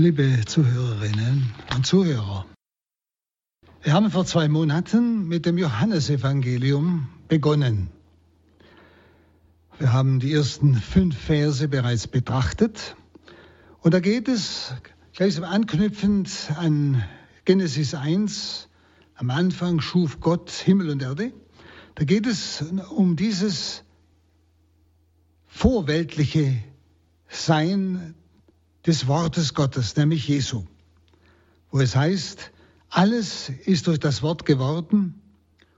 liebe Zuhörerinnen und Zuhörer. Wir haben vor zwei Monaten mit dem Johannesevangelium begonnen. Wir haben die ersten fünf Verse bereits betrachtet. Und da geht es gleich anknüpfend an Genesis 1. Am Anfang schuf Gott Himmel und Erde. Da geht es um dieses vorweltliche Sein des Wortes Gottes, nämlich Jesu, wo es heißt, alles ist durch das Wort geworden,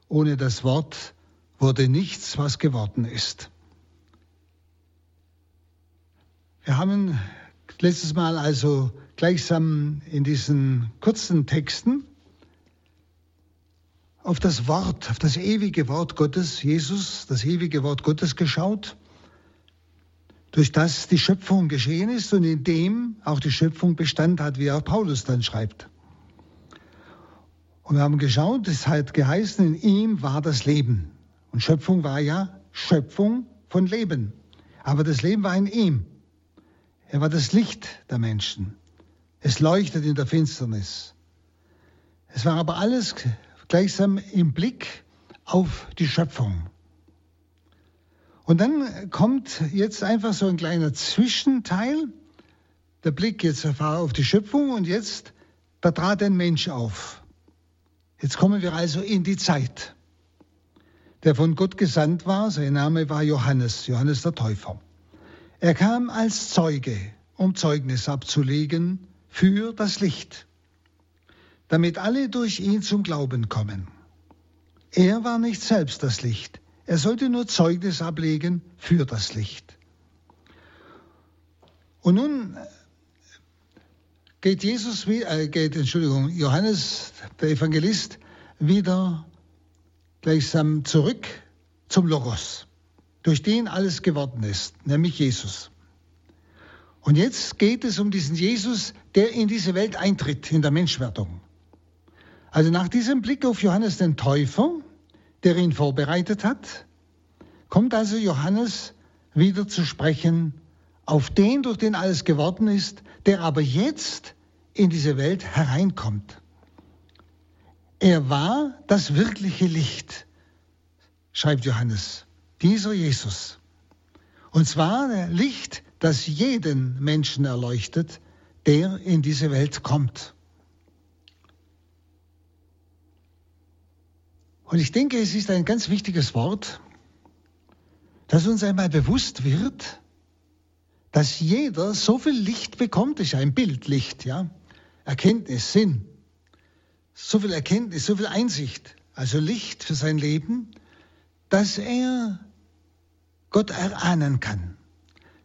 ohne das Wort wurde nichts, was geworden ist. Wir haben letztes Mal also gleichsam in diesen kurzen Texten auf das Wort, auf das ewige Wort Gottes, Jesus, das ewige Wort Gottes geschaut durch das die Schöpfung geschehen ist und in dem auch die Schöpfung Bestand hat, wie auch Paulus dann schreibt. Und wir haben geschaut, es hat geheißen, in ihm war das Leben. Und Schöpfung war ja Schöpfung von Leben. Aber das Leben war in ihm. Er war das Licht der Menschen. Es leuchtet in der Finsternis. Es war aber alles gleichsam im Blick auf die Schöpfung. Und dann kommt jetzt einfach so ein kleiner Zwischenteil, der Blick jetzt auf die Schöpfung und jetzt, da trat ein Mensch auf. Jetzt kommen wir also in die Zeit, der von Gott gesandt war. Sein Name war Johannes, Johannes der Täufer. Er kam als Zeuge, um Zeugnis abzulegen für das Licht, damit alle durch ihn zum Glauben kommen. Er war nicht selbst das Licht, er sollte nur Zeugnis ablegen für das Licht. Und nun geht Jesus, äh, geht, Entschuldigung, Johannes, der Evangelist, wieder gleichsam zurück zum Logos, durch den alles geworden ist, nämlich Jesus. Und jetzt geht es um diesen Jesus, der in diese Welt eintritt, in der Menschwerdung. Also nach diesem Blick auf Johannes den Täufer, der ihn vorbereitet hat, kommt also Johannes wieder zu sprechen auf den, durch den alles geworden ist, der aber jetzt in diese Welt hereinkommt. Er war das wirkliche Licht, schreibt Johannes, dieser Jesus. Und zwar ein Licht, das jeden Menschen erleuchtet, der in diese Welt kommt. Und ich denke, es ist ein ganz wichtiges Wort, dass uns einmal bewusst wird, dass jeder so viel Licht bekommt, ist ja ein Bildlicht, ja, Erkenntnis, Sinn, so viel Erkenntnis, so viel Einsicht, also Licht für sein Leben, dass er Gott erahnen kann,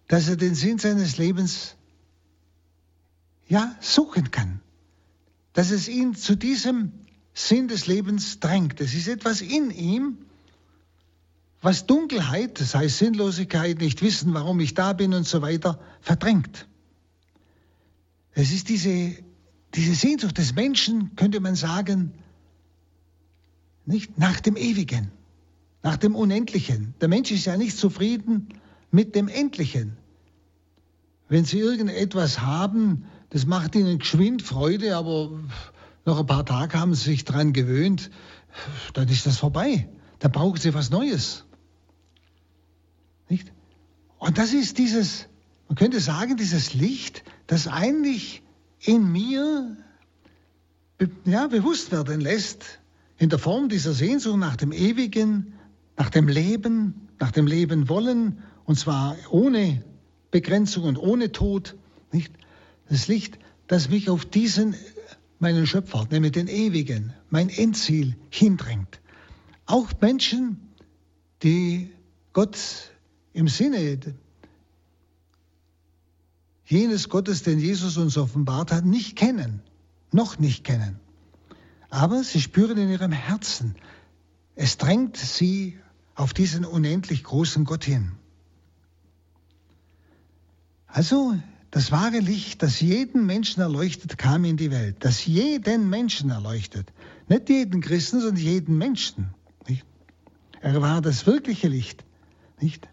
dass er den Sinn seines Lebens ja suchen kann, dass es ihn zu diesem Sinn des Lebens drängt. Es ist etwas in ihm, was Dunkelheit, das heißt Sinnlosigkeit, nicht wissen, warum ich da bin und so weiter, verdrängt. Es ist diese, diese Sehnsucht des Menschen, könnte man sagen, nicht nach dem Ewigen, nach dem Unendlichen. Der Mensch ist ja nicht zufrieden mit dem Endlichen. Wenn Sie irgendetwas haben, das macht Ihnen geschwind Freude, aber nach ein paar Tagen haben sie sich daran gewöhnt, dann ist das vorbei. Dann brauchen sie was Neues. Nicht? Und das ist dieses, man könnte sagen, dieses Licht, das eigentlich in mir ja, bewusst werden lässt, in der Form dieser Sehnsucht nach dem Ewigen, nach dem Leben, nach dem Leben wollen, und zwar ohne Begrenzung und ohne Tod. Nicht? Das Licht, das mich auf diesen meinen Schöpfer, nämlich den Ewigen, mein Endziel hindrängt. Auch Menschen, die Gott im Sinne jenes Gottes, den Jesus uns offenbart hat, nicht kennen, noch nicht kennen. Aber sie spüren in ihrem Herzen, es drängt sie auf diesen unendlich großen Gott hin. Also das wahre Licht, das jeden Menschen erleuchtet, kam in die Welt. Das jeden Menschen erleuchtet. Nicht jeden Christen, sondern jeden Menschen. Nicht? Er war das wirkliche Licht. Nicht?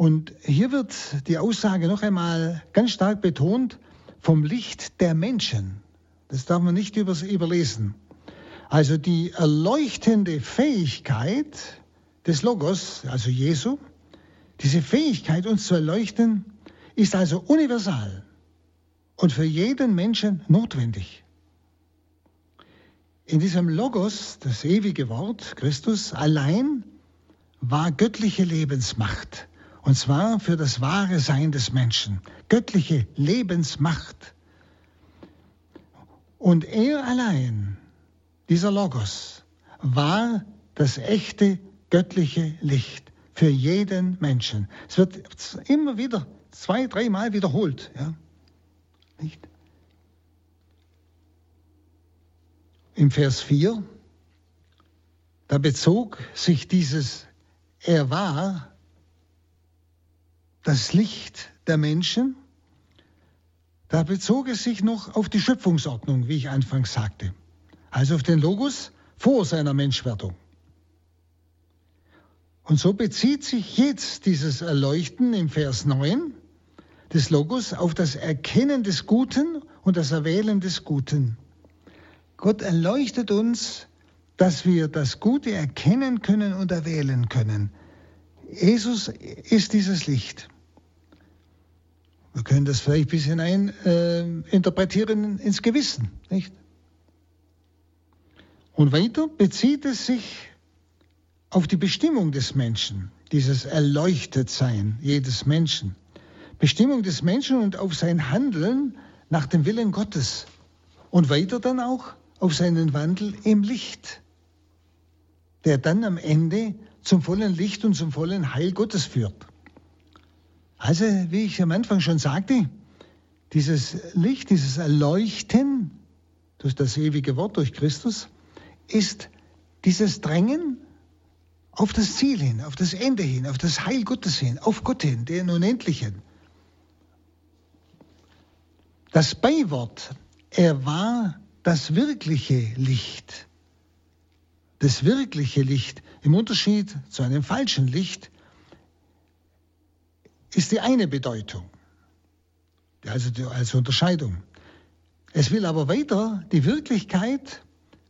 Und hier wird die Aussage noch einmal ganz stark betont, vom Licht der Menschen. Das darf man nicht überlesen. Also die erleuchtende Fähigkeit des Logos, also Jesu, diese Fähigkeit, uns zu erleuchten, ist also universal und für jeden Menschen notwendig. In diesem Logos, das ewige Wort, Christus, allein war göttliche Lebensmacht. Und zwar für das wahre Sein des Menschen. Göttliche Lebensmacht. Und er allein, dieser Logos, war das echte göttliche Licht für jeden Menschen. Es wird immer wieder zwei, dreimal wiederholt. Ja? Nicht? Im Vers 4, da bezog sich dieses Er war das Licht der Menschen, da bezog es sich noch auf die Schöpfungsordnung, wie ich anfangs sagte, also auf den Logos vor seiner Menschwerdung. Und so bezieht sich jetzt dieses Erleuchten im Vers 9 des Logos auf das Erkennen des Guten und das Erwählen des Guten. Gott erleuchtet uns, dass wir das Gute erkennen können und erwählen können. Jesus ist dieses Licht. Wir können das vielleicht bis hinein äh, interpretieren ins Gewissen, nicht? Und weiter bezieht es sich auf die Bestimmung des Menschen, dieses Erleuchtetsein jedes Menschen. Bestimmung des Menschen und auf sein Handeln nach dem Willen Gottes. Und weiter dann auch auf seinen Wandel im Licht, der dann am Ende zum vollen Licht und zum vollen Heil Gottes führt. Also, wie ich am Anfang schon sagte, dieses Licht, dieses Erleuchten durch das ewige Wort, durch Christus, ist dieses Drängen auf das Ziel hin, auf das Ende hin, auf das Heil Gottes hin, auf Gott hin, den Unendlichen. Das Beiwort, er war das wirkliche Licht. Das wirkliche Licht im Unterschied zu einem falschen Licht ist die eine Bedeutung, also die, als Unterscheidung. Es will aber weiter die Wirklichkeit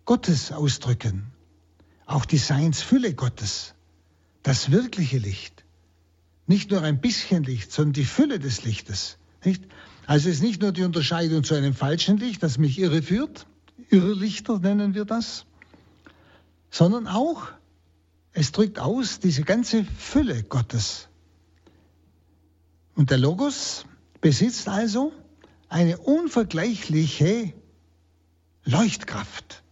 Gottes ausdrücken, auch die Seinsfülle Gottes, das wirkliche Licht. Nicht nur ein bisschen Licht, sondern die Fülle des Lichtes. Nicht? Also es ist nicht nur die Unterscheidung zu einem falschen Licht, das mich irreführt, Irrlichter nennen wir das, sondern auch, es drückt aus diese ganze Fülle Gottes. Und der Logos besitzt also eine unvergleichliche Leuchtkraft.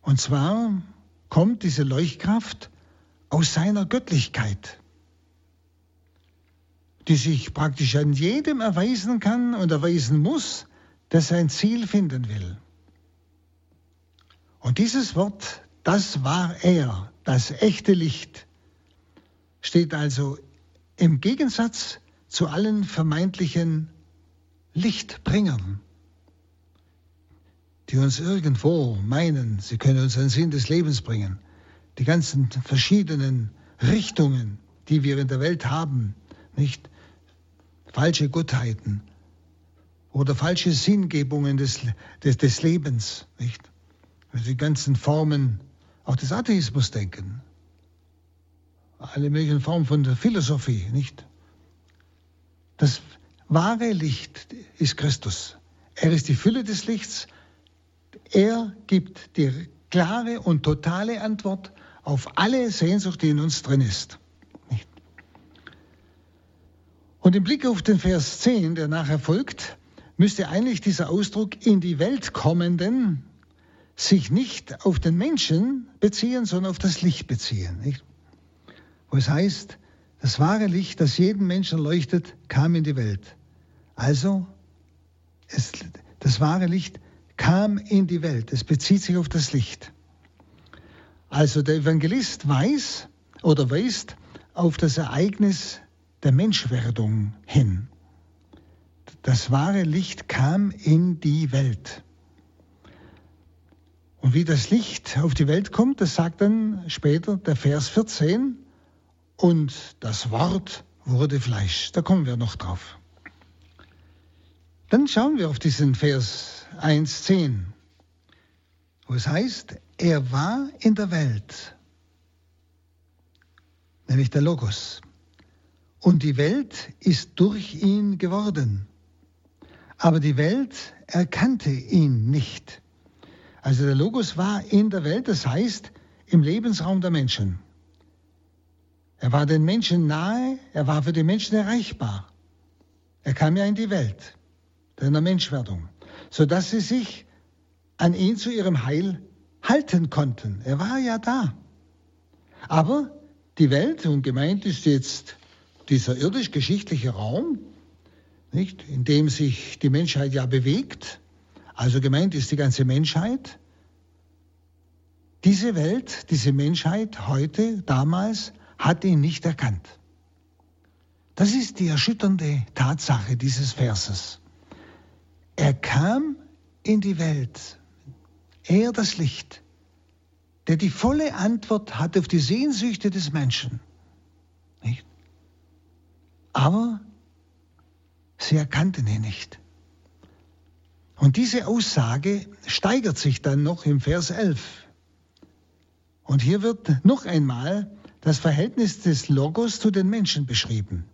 Und zwar kommt diese Leuchtkraft aus seiner Göttlichkeit, die sich praktisch an jedem erweisen kann und erweisen muss, der sein Ziel finden will. Und dieses Wort, das war er, das echte Licht, steht also im Gegensatz zu allen vermeintlichen Lichtbringern, die uns irgendwo meinen, sie können uns einen Sinn des Lebens bringen, die ganzen verschiedenen Richtungen, die wir in der Welt haben, nicht falsche Gottheiten oder falsche Sinngebungen des, des, des Lebens, nicht? Die ganzen Formen auch des Atheismus denken alle möglichen Formen von der Philosophie, nicht? Das wahre Licht ist Christus. Er ist die Fülle des Lichts. Er gibt die klare und totale Antwort auf alle Sehnsucht, die in uns drin ist. Und im Blick auf den Vers 10, der nachher folgt, müsste eigentlich dieser Ausdruck in die Welt kommenden sich nicht auf den Menschen beziehen, sondern auf das Licht beziehen. Nicht? wo es heißt, das wahre Licht, das jeden Menschen leuchtet, kam in die Welt. Also, es, das wahre Licht kam in die Welt. Es bezieht sich auf das Licht. Also der Evangelist weiß oder weist auf das Ereignis der Menschwerdung hin. Das wahre Licht kam in die Welt. Und wie das Licht auf die Welt kommt, das sagt dann später der Vers 14 und das Wort wurde Fleisch. Da kommen wir noch drauf. Dann schauen wir auf diesen Vers 1.10, wo es heißt, er war in der Welt, nämlich der Logos. Und die Welt ist durch ihn geworden. Aber die Welt erkannte ihn nicht. Also der Logos war in der Welt, das heißt im Lebensraum der Menschen. Er war den Menschen nahe, er war für die Menschen erreichbar. Er kam ja in die Welt deiner Menschwerdung, sodass sie sich an ihn zu ihrem Heil halten konnten. Er war ja da. Aber die Welt, und gemeint ist jetzt dieser irdisch-geschichtliche Raum, nicht, in dem sich die Menschheit ja bewegt, also gemeint ist die ganze Menschheit, diese Welt, diese Menschheit heute, damals, hat ihn nicht erkannt. Das ist die erschütternde Tatsache dieses Verses. Er kam in die Welt, er das Licht, der die volle Antwort hat auf die Sehnsüchte des Menschen. Nicht? Aber sie erkannten ihn nicht. Und diese Aussage steigert sich dann noch im Vers 11. Und hier wird noch einmal das Verhältnis des Logos zu den Menschen beschrieben.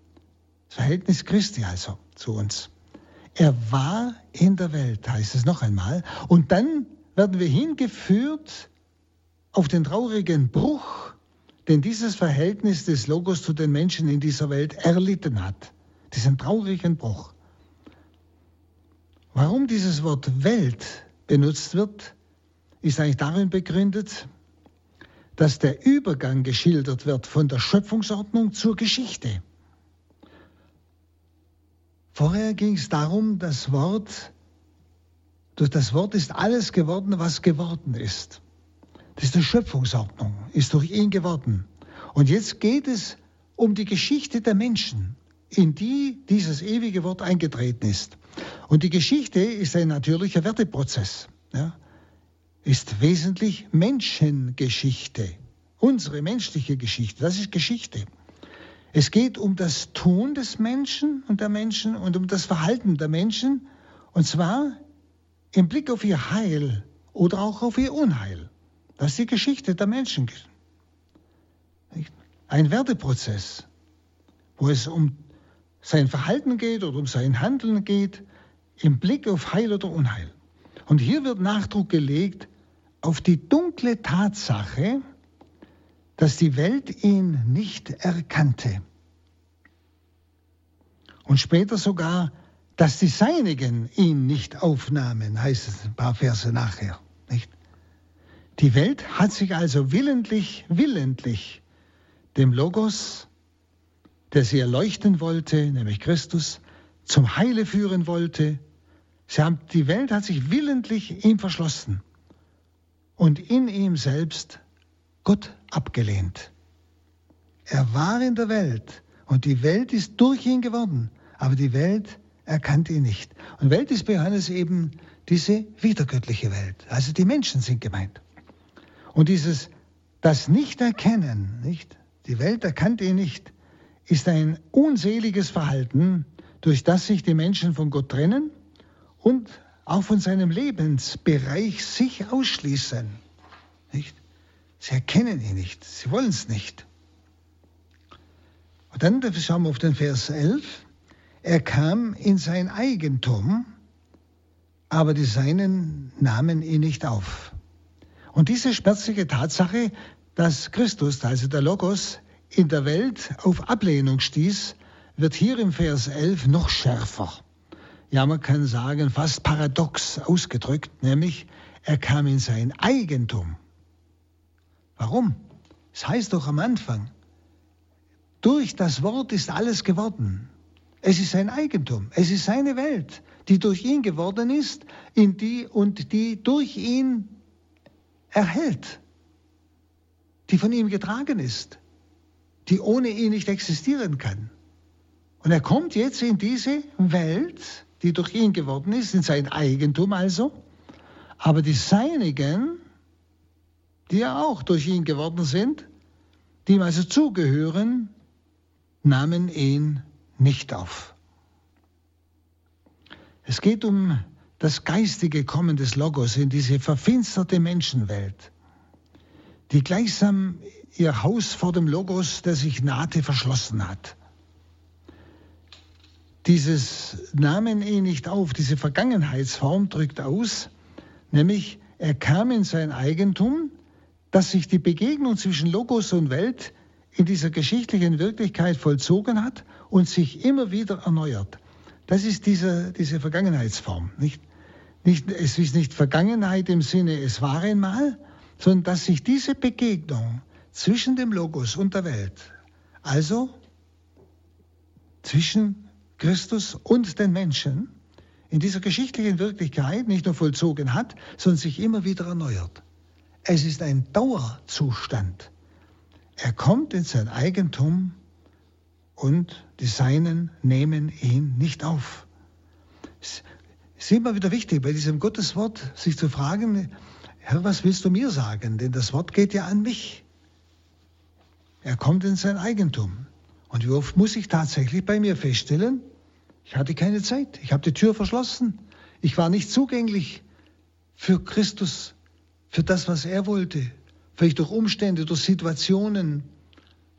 Das Verhältnis Christi also zu uns. Er war in der Welt, heißt es noch einmal. Und dann werden wir hingeführt auf den traurigen Bruch, den dieses Verhältnis des Logos zu den Menschen in dieser Welt erlitten hat. Diesen traurigen Bruch. Warum dieses Wort Welt benutzt wird, ist eigentlich darin begründet, dass der Übergang geschildert wird von der Schöpfungsordnung zur Geschichte. Vorher ging es darum, das Wort, durch das Wort ist alles geworden, was geworden ist. Das ist die Schöpfungsordnung, ist durch ihn geworden. Und jetzt geht es um die Geschichte der Menschen, in die dieses ewige Wort eingetreten ist. Und die Geschichte ist ein natürlicher Werteprozess, ja, ist wesentlich Menschengeschichte, unsere menschliche Geschichte, das ist Geschichte. Es geht um das Tun des Menschen und der Menschen und um das Verhalten der Menschen, und zwar im Blick auf ihr Heil oder auch auf ihr Unheil. Das ist die Geschichte der Menschen. Ein Werteprozess, wo es um sein Verhalten geht oder um sein Handeln geht, im Blick auf Heil oder Unheil. Und hier wird Nachdruck gelegt auf die dunkle Tatsache, dass die Welt ihn nicht erkannte. Und später sogar, dass die Seinigen ihn nicht aufnahmen, heißt es ein paar Verse nachher. Nicht? Die Welt hat sich also willentlich, willentlich dem Logos, der sie erleuchten wollte, nämlich Christus, zum Heile führen wollte. Sie haben, die Welt hat sich willentlich ihm verschlossen und in ihm selbst Gott abgelehnt. Er war in der Welt und die Welt ist durch ihn geworden, aber die Welt erkannte ihn nicht. Und Welt ist bei Johannes eben diese wiedergöttliche Welt. Also die Menschen sind gemeint. Und dieses, das Nicht-Erkennen, nicht? Die Welt erkannte ihn nicht, ist ein unseliges Verhalten, durch das sich die Menschen von Gott trennen und auch von seinem Lebensbereich sich ausschließen. Nicht? Sie erkennen ihn nicht, sie wollen es nicht. Und dann schauen wir auf den Vers 11. Er kam in sein Eigentum, aber die Seinen nahmen ihn nicht auf. Und diese schmerzliche Tatsache, dass Christus, also der Logos, in der Welt auf Ablehnung stieß, wird hier im Vers 11 noch schärfer. Ja, man kann sagen, fast paradox ausgedrückt, nämlich er kam in sein Eigentum. Warum? Es heißt doch am Anfang, durch das Wort ist alles geworden. Es ist sein Eigentum, es ist seine Welt, die durch ihn geworden ist, in die und die durch ihn erhält, die von ihm getragen ist, die ohne ihn nicht existieren kann. Und er kommt jetzt in diese Welt, die durch ihn geworden ist, in sein Eigentum also, aber die Seinigen, die ja auch durch ihn geworden sind, die ihm also zugehören, nahmen ihn nicht auf. Es geht um das geistige Kommen des Logos in diese verfinsterte Menschenwelt, die gleichsam ihr Haus vor dem Logos, der sich nahte, verschlossen hat. Dieses Namen ihn nicht auf, diese Vergangenheitsform drückt aus, nämlich er kam in sein Eigentum, dass sich die Begegnung zwischen Logos und Welt in dieser geschichtlichen Wirklichkeit vollzogen hat und sich immer wieder erneuert. Das ist diese, diese Vergangenheitsform. Nicht, nicht, es ist nicht Vergangenheit im Sinne, es war einmal, sondern dass sich diese Begegnung zwischen dem Logos und der Welt, also zwischen Christus und den Menschen, in dieser geschichtlichen Wirklichkeit nicht nur vollzogen hat, sondern sich immer wieder erneuert. Es ist ein Dauerzustand. Er kommt in sein Eigentum und die Seinen nehmen ihn nicht auf. Es ist immer wieder wichtig, bei diesem Gotteswort sich zu fragen, Herr, was willst du mir sagen? Denn das Wort geht ja an mich. Er kommt in sein Eigentum. Und wie oft muss ich tatsächlich bei mir feststellen, ich hatte keine Zeit. Ich habe die Tür verschlossen. Ich war nicht zugänglich für Christus, für das, was er wollte. Vielleicht durch Umstände, durch Situationen,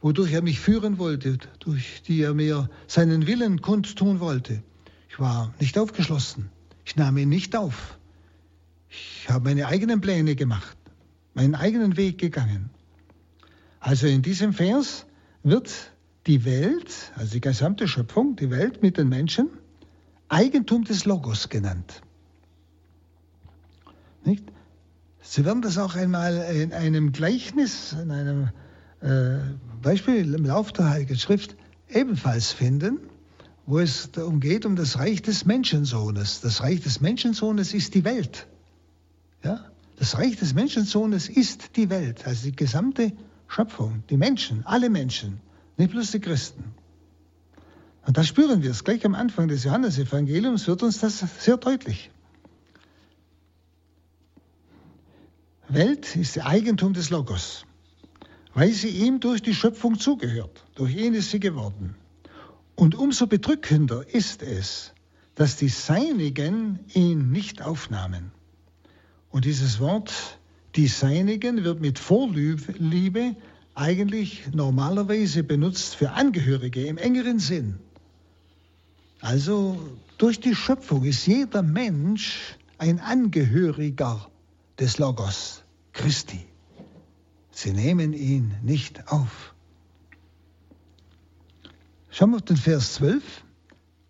wodurch er mich führen wollte, durch die er mir seinen Willen kundtun wollte. Ich war nicht aufgeschlossen. Ich nahm ihn nicht auf. Ich habe meine eigenen Pläne gemacht, meinen eigenen Weg gegangen. Also in diesem Vers wird die Welt, also die gesamte Schöpfung, die Welt mit den Menschen, Eigentum des Logos genannt. Nicht? Sie werden das auch einmal in einem Gleichnis, in einem äh, Beispiel im Lauf der Heiligen Schrift ebenfalls finden, wo es darum geht, um das Reich des Menschensohnes. Das Reich des Menschensohnes ist die Welt. Ja? Das Reich des Menschensohnes ist die Welt, also die gesamte Schöpfung, die Menschen, alle Menschen nicht bloß die Christen. Und da spüren wir es. Gleich am Anfang des Johannesevangeliums wird uns das sehr deutlich. Welt ist Eigentum des Logos, weil sie ihm durch die Schöpfung zugehört. Durch ihn ist sie geworden. Und umso bedrückender ist es, dass die Seinigen ihn nicht aufnahmen. Und dieses Wort, die Seinigen, wird mit Vorliebe eigentlich normalerweise benutzt für Angehörige im engeren Sinn. Also durch die Schöpfung ist jeder Mensch ein Angehöriger des Logos Christi. Sie nehmen ihn nicht auf. Schauen wir auf den Vers 12.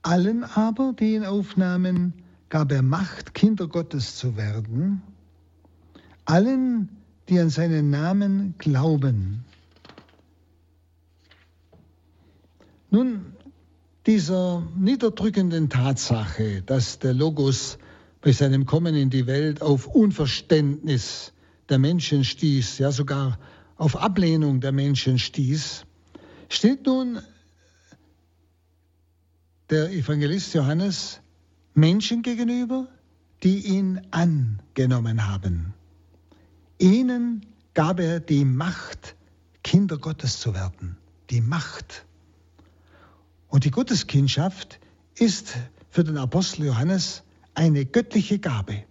Allen aber, die ihn aufnahmen, gab er Macht, Kinder Gottes zu werden. Allen, die an seinen Namen glauben. Nun, dieser niederdrückenden Tatsache, dass der Logos bei seinem Kommen in die Welt auf Unverständnis der Menschen stieß, ja sogar auf Ablehnung der Menschen stieß, steht nun der Evangelist Johannes Menschen gegenüber, die ihn angenommen haben. Ihnen gab er die Macht, Kinder Gottes zu werden. Die Macht. Und die Gotteskindschaft ist für den Apostel Johannes eine göttliche Gabe.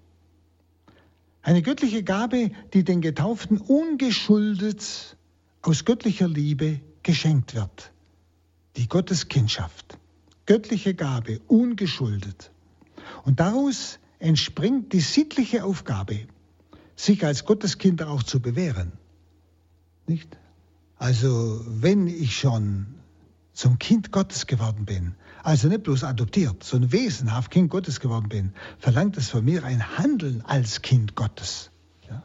Eine göttliche Gabe, die den Getauften ungeschuldet aus göttlicher Liebe geschenkt wird. Die Gotteskindschaft. Göttliche Gabe, ungeschuldet. Und daraus entspringt die sittliche Aufgabe, sich als Gotteskinder auch zu bewähren. Nicht? Also, wenn ich schon zum Kind Gottes geworden bin, also nicht bloß adoptiert, sondern wesenhaft Kind Gottes geworden bin, verlangt es von mir ein Handeln als Kind Gottes. Ja?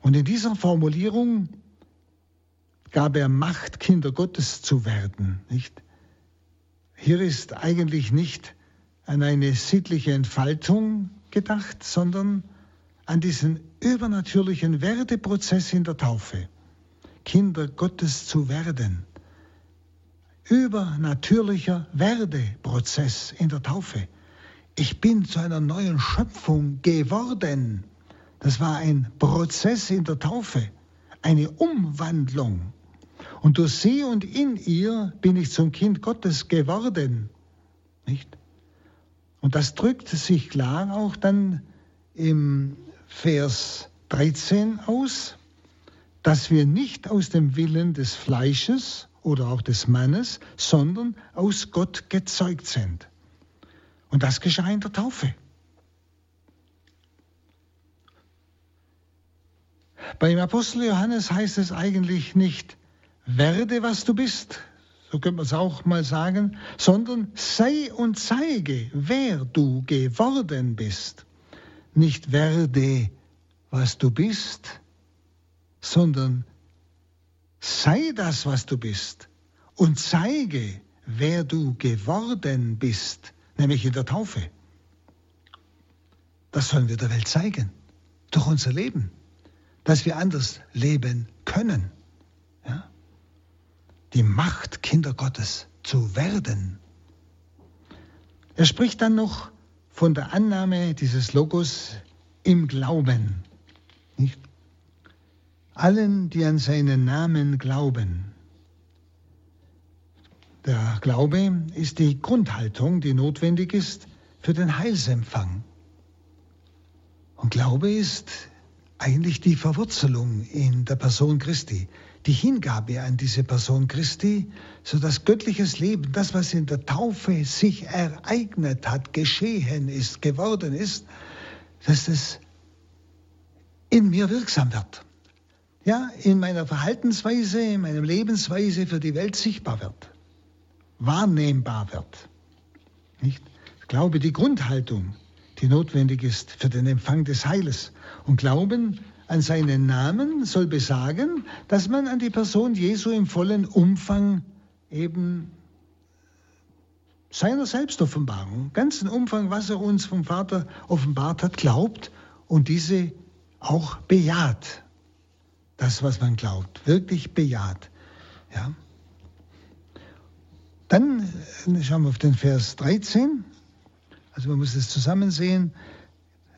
Und in dieser Formulierung gab er Macht, Kinder Gottes zu werden. Nicht? Hier ist eigentlich nicht an eine sittliche Entfaltung gedacht, sondern an diesen übernatürlichen Werdeprozess in der Taufe. Kinder Gottes zu werden übernatürlicher Werdeprozess in der Taufe. Ich bin zu einer neuen Schöpfung geworden. Das war ein Prozess in der Taufe, eine Umwandlung. Und durch sie und in ihr bin ich zum Kind Gottes geworden. Nicht? Und das drückt sich klar auch dann im Vers 13 aus, dass wir nicht aus dem Willen des Fleisches oder auch des Mannes, sondern aus Gott gezeugt sind. Und das geschah in der Taufe. Beim Apostel Johannes heißt es eigentlich nicht, werde, was du bist, so könnte man es auch mal sagen, sondern sei und zeige, wer du geworden bist. Nicht werde, was du bist, sondern sei das, was du bist und zeige, wer du geworden bist, nämlich in der Taufe. Das sollen wir der Welt zeigen, durch unser Leben, dass wir anders leben können. Ja? Die Macht, Kinder Gottes zu werden. Er spricht dann noch von der Annahme dieses Logos im Glauben. Nicht? Allen, die an seinen Namen glauben. Der Glaube ist die Grundhaltung, die notwendig ist für den Heilsempfang. Und Glaube ist eigentlich die Verwurzelung in der Person Christi, die Hingabe an diese Person Christi, so dass göttliches Leben, das, was in der Taufe sich ereignet hat, geschehen ist, geworden ist, dass es in mir wirksam wird. Ja, in meiner Verhaltensweise, in meiner Lebensweise für die Welt sichtbar wird, wahrnehmbar wird. Nicht? Ich glaube, die Grundhaltung, die notwendig ist für den Empfang des Heiles. Und Glauben an seinen Namen soll besagen, dass man an die Person Jesu im vollen Umfang eben seiner Selbstoffenbarung, ganzen Umfang, was er uns vom Vater offenbart hat, glaubt und diese auch bejaht. Das, was man glaubt, wirklich bejaht. Ja. Dann äh, schauen wir auf den Vers 13. Also man muss es zusammen sehen.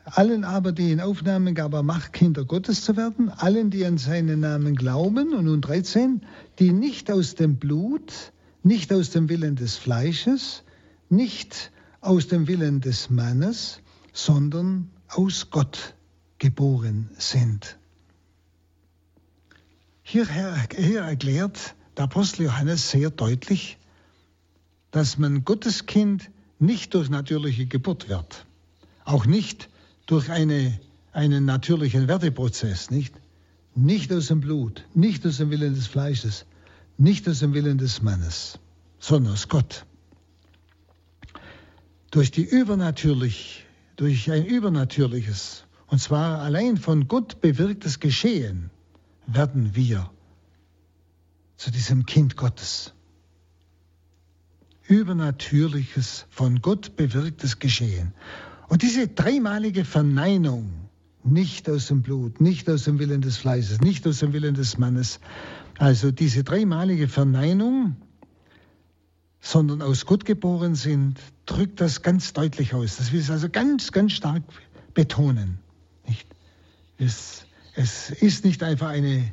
Allen aber, die in Aufnahmen gab er Macht, Kinder Gottes zu werden, allen, die an seinen Namen glauben, und nun 13, die nicht aus dem Blut, nicht aus dem Willen des Fleisches, nicht aus dem Willen des Mannes, sondern aus Gott geboren sind. Hier, hier erklärt der Apostel Johannes sehr deutlich, dass man Gottes Kind nicht durch natürliche Geburt wird, auch nicht durch eine, einen natürlichen Werteprozess, nicht? Nicht aus dem Blut, nicht aus dem Willen des Fleisches, nicht aus dem Willen des Mannes, sondern aus Gott. Durch die übernatürlich, durch ein übernatürliches, und zwar allein von Gott bewirktes Geschehen, werden wir zu diesem Kind Gottes. Übernatürliches, von Gott bewirktes Geschehen. Und diese dreimalige Verneinung, nicht aus dem Blut, nicht aus dem Willen des Fleißes, nicht aus dem Willen des Mannes, also diese dreimalige Verneinung, sondern aus Gott geboren sind, drückt das ganz deutlich aus. Das will es also ganz, ganz stark betonen. Nicht? Es, es ist nicht einfach eine,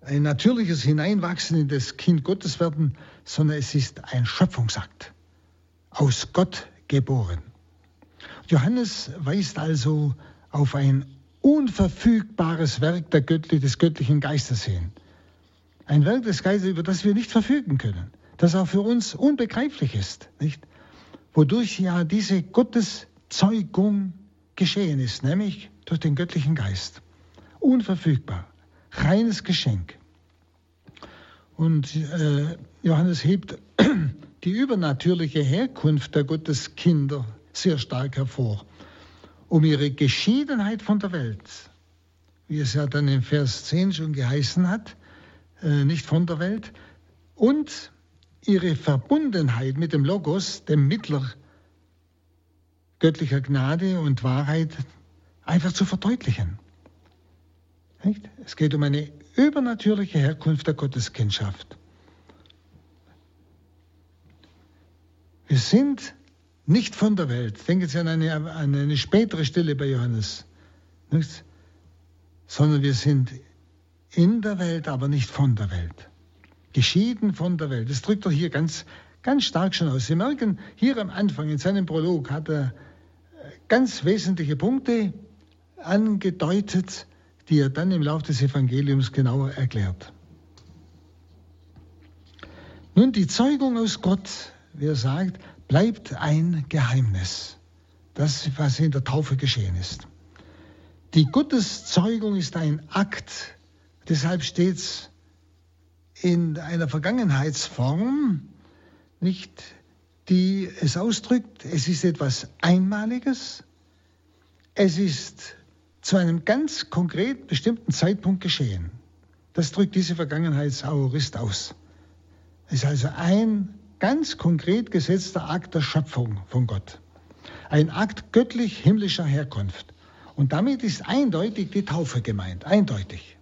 ein natürliches Hineinwachsen in das Kind Gottes werden, sondern es ist ein Schöpfungsakt. Aus Gott geboren. Johannes weist also auf ein unverfügbares Werk Göttli des göttlichen Geistes hin. Ein Werk des Geistes, über das wir nicht verfügen können, das auch für uns unbegreiflich ist, nicht? Wodurch ja diese Gotteszeugung geschehen ist, nämlich durch den göttlichen Geist. Unverfügbar, reines Geschenk. Und äh, Johannes hebt die übernatürliche Herkunft der Gotteskinder sehr stark hervor. Um ihre Geschiedenheit von der Welt, wie es ja dann in Vers 10 schon geheißen hat, äh, nicht von der Welt, und ihre Verbundenheit mit dem Logos, dem Mittler göttlicher Gnade und Wahrheit, einfach zu verdeutlichen. Nicht? Es geht um eine übernatürliche Herkunft der Gotteskindschaft. Wir sind nicht von der Welt. Denken Sie an eine, an eine spätere Stelle bei Johannes. Nicht? Sondern wir sind in der Welt, aber nicht von der Welt. Geschieden von der Welt. Das drückt doch hier ganz, ganz stark schon aus. Sie merken, hier am Anfang in seinem Prolog hat er ganz wesentliche Punkte angedeutet, die er dann im Laufe des Evangeliums genauer erklärt. Nun, die Zeugung aus Gott, wie er sagt, bleibt ein Geheimnis. Das, was in der Taufe geschehen ist. Die Gotteszeugung ist ein Akt, deshalb steht es in einer Vergangenheitsform, nicht, die es ausdrückt, es ist etwas Einmaliges, es ist zu einem ganz konkret bestimmten Zeitpunkt geschehen. Das drückt diese Vergangenheitsaurist aus. Es ist also ein ganz konkret gesetzter Akt der Schöpfung von Gott. Ein Akt göttlich-himmlischer Herkunft. Und damit ist eindeutig die Taufe gemeint. Eindeutig.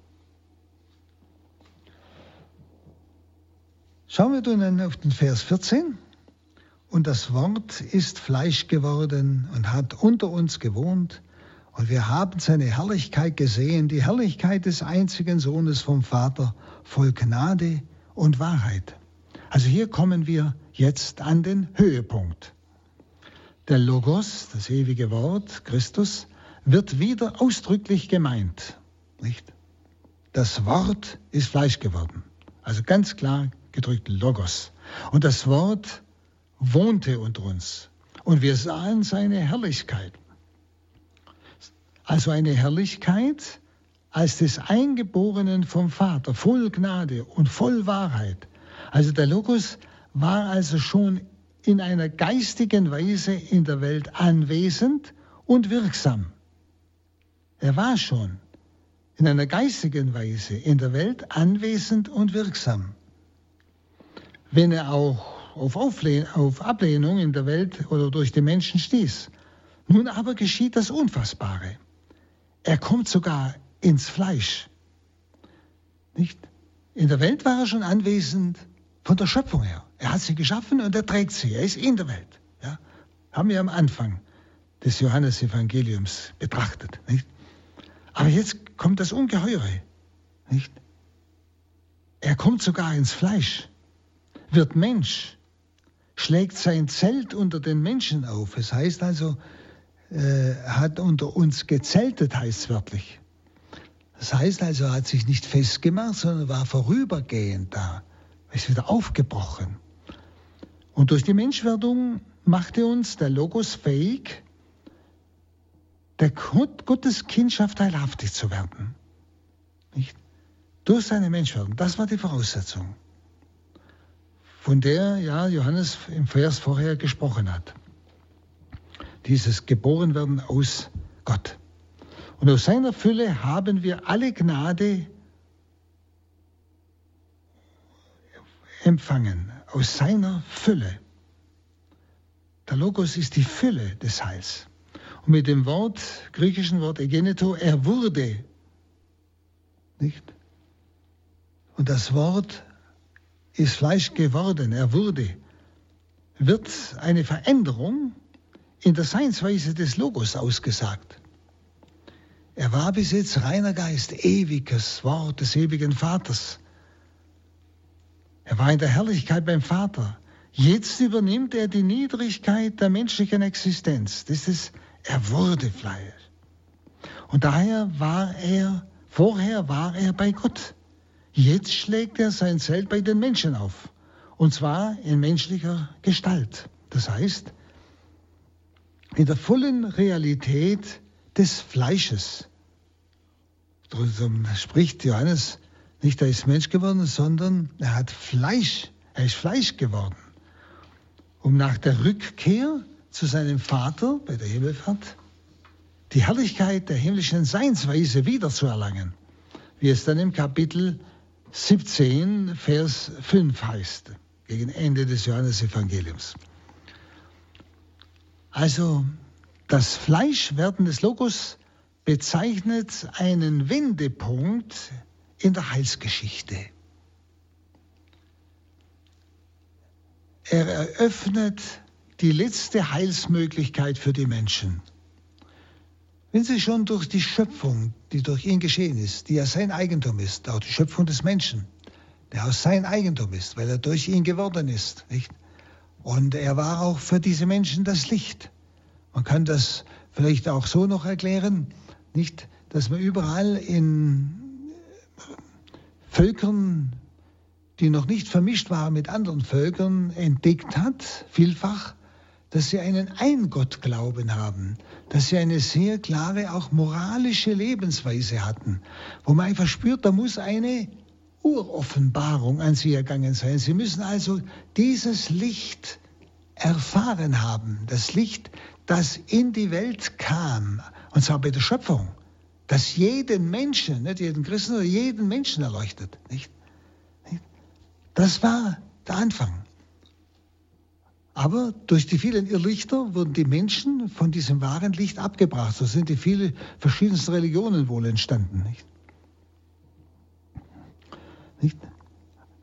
Schauen wir nun auf den Vers 14. Und das Wort ist Fleisch geworden und hat unter uns gewohnt. Und wir haben seine Herrlichkeit gesehen, die Herrlichkeit des einzigen Sohnes vom Vater, voll Gnade und Wahrheit. Also hier kommen wir jetzt an den Höhepunkt. Der Logos, das ewige Wort, Christus, wird wieder ausdrücklich gemeint. Nicht? Das Wort ist Fleisch geworden. Also ganz klar gedrückt Logos. Und das Wort wohnte unter uns. Und wir sahen seine Herrlichkeit. Also eine Herrlichkeit als des Eingeborenen vom Vater, voll Gnade und voll Wahrheit. Also der Logos war also schon in einer geistigen Weise in der Welt anwesend und wirksam. Er war schon in einer geistigen Weise in der Welt anwesend und wirksam. Wenn er auch auf, Auflehn auf Ablehnung in der Welt oder durch die Menschen stieß. Nun aber geschieht das Unfassbare. Er kommt sogar ins Fleisch. Nicht? In der Welt war er schon anwesend von der Schöpfung her. Er hat sie geschaffen und er trägt sie. Er ist in der Welt. Ja? Haben wir am Anfang des Johannesevangeliums betrachtet. Nicht? Aber jetzt kommt das Ungeheure. Nicht? Er kommt sogar ins Fleisch, wird Mensch, schlägt sein Zelt unter den Menschen auf. Es heißt also, äh, hat unter uns gezeltet, heißt es wörtlich. Das heißt also, er hat sich nicht festgemacht, sondern war vorübergehend da, ist wieder aufgebrochen. Und durch die Menschwerdung machte uns der Logos fähig, der Gottes Kindschaft teilhaftig zu werden. Nicht? Durch seine Menschwerdung. Das war die Voraussetzung, von der ja Johannes im Vers vorher gesprochen hat. Dieses Geborenwerden aus Gott. Und aus seiner Fülle haben wir alle Gnade empfangen. Aus seiner Fülle. Der Logos ist die Fülle des Heils. Und mit dem Wort, griechischen Wort Egeneto, er wurde. Nicht? Und das Wort ist Fleisch geworden, er wurde. Wird eine Veränderung in der Seinsweise des Logos ausgesagt. Er war bis jetzt reiner Geist, ewiges Wort des ewigen Vaters. Er war in der Herrlichkeit beim Vater. Jetzt übernimmt er die Niedrigkeit der menschlichen Existenz. Das ist er wurde Fleisch. Und daher war er, vorher war er bei Gott. Jetzt schlägt er sein Zelt bei den Menschen auf. Und zwar in menschlicher Gestalt. Das heißt, in der vollen Realität des Fleisches. Darum spricht Johannes nicht, er ist Mensch geworden, sondern er hat Fleisch, er ist Fleisch geworden. Um nach der Rückkehr zu seinem Vater bei der Himmelfahrt, die Herrlichkeit der himmlischen Seinsweise wiederzuerlangen, wie es dann im Kapitel 17, Vers 5 heißt, gegen Ende des Johannesevangeliums. Also das Fleischwerden des Logos bezeichnet einen Wendepunkt in der Heilsgeschichte. Er eröffnet die letzte Heilsmöglichkeit für die Menschen. Wenn sie schon durch die Schöpfung, die durch ihn geschehen ist, die ja sein Eigentum ist, auch die Schöpfung des Menschen, der aus sein Eigentum ist, weil er durch ihn geworden ist, nicht? Und er war auch für diese Menschen das Licht. Man kann das vielleicht auch so noch erklären, nicht, dass man überall in Völkern, die noch nicht vermischt waren mit anderen Völkern, entdeckt hat, vielfach, dass sie einen Eingottglauben haben, dass sie eine sehr klare, auch moralische Lebensweise hatten, wo man einfach spürt, da muss eine Uroffenbarung an sie ergangen sein. Sie müssen also dieses Licht erfahren haben, das Licht, das in die Welt kam, und zwar bei der Schöpfung das jeden Menschen, nicht jeden Christen, sondern jeden Menschen erleuchtet. Nicht? Das war der Anfang. Aber durch die vielen Irrlichter wurden die Menschen von diesem wahren Licht abgebracht. So sind die vielen verschiedensten Religionen wohl entstanden. Nicht? Nicht?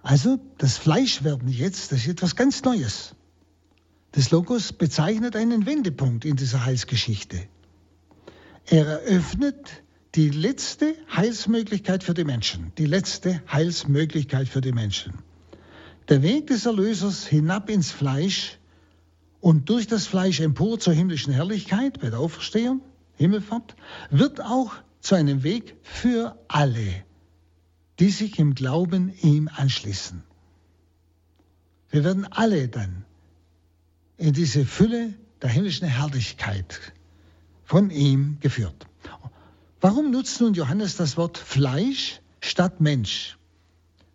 Also das Fleischwerden jetzt, das ist etwas ganz Neues. Das Logos bezeichnet einen Wendepunkt in dieser Heilsgeschichte. Er eröffnet die letzte Heilsmöglichkeit für die Menschen. Die letzte Heilsmöglichkeit für die Menschen. Der Weg des Erlösers hinab ins Fleisch und durch das Fleisch empor zur himmlischen Herrlichkeit bei der Auferstehung, Himmelfahrt, wird auch zu einem Weg für alle, die sich im Glauben ihm anschließen. Wir werden alle dann in diese Fülle der himmlischen Herrlichkeit von ihm geführt. Warum nutzt nun Johannes das Wort Fleisch statt Mensch?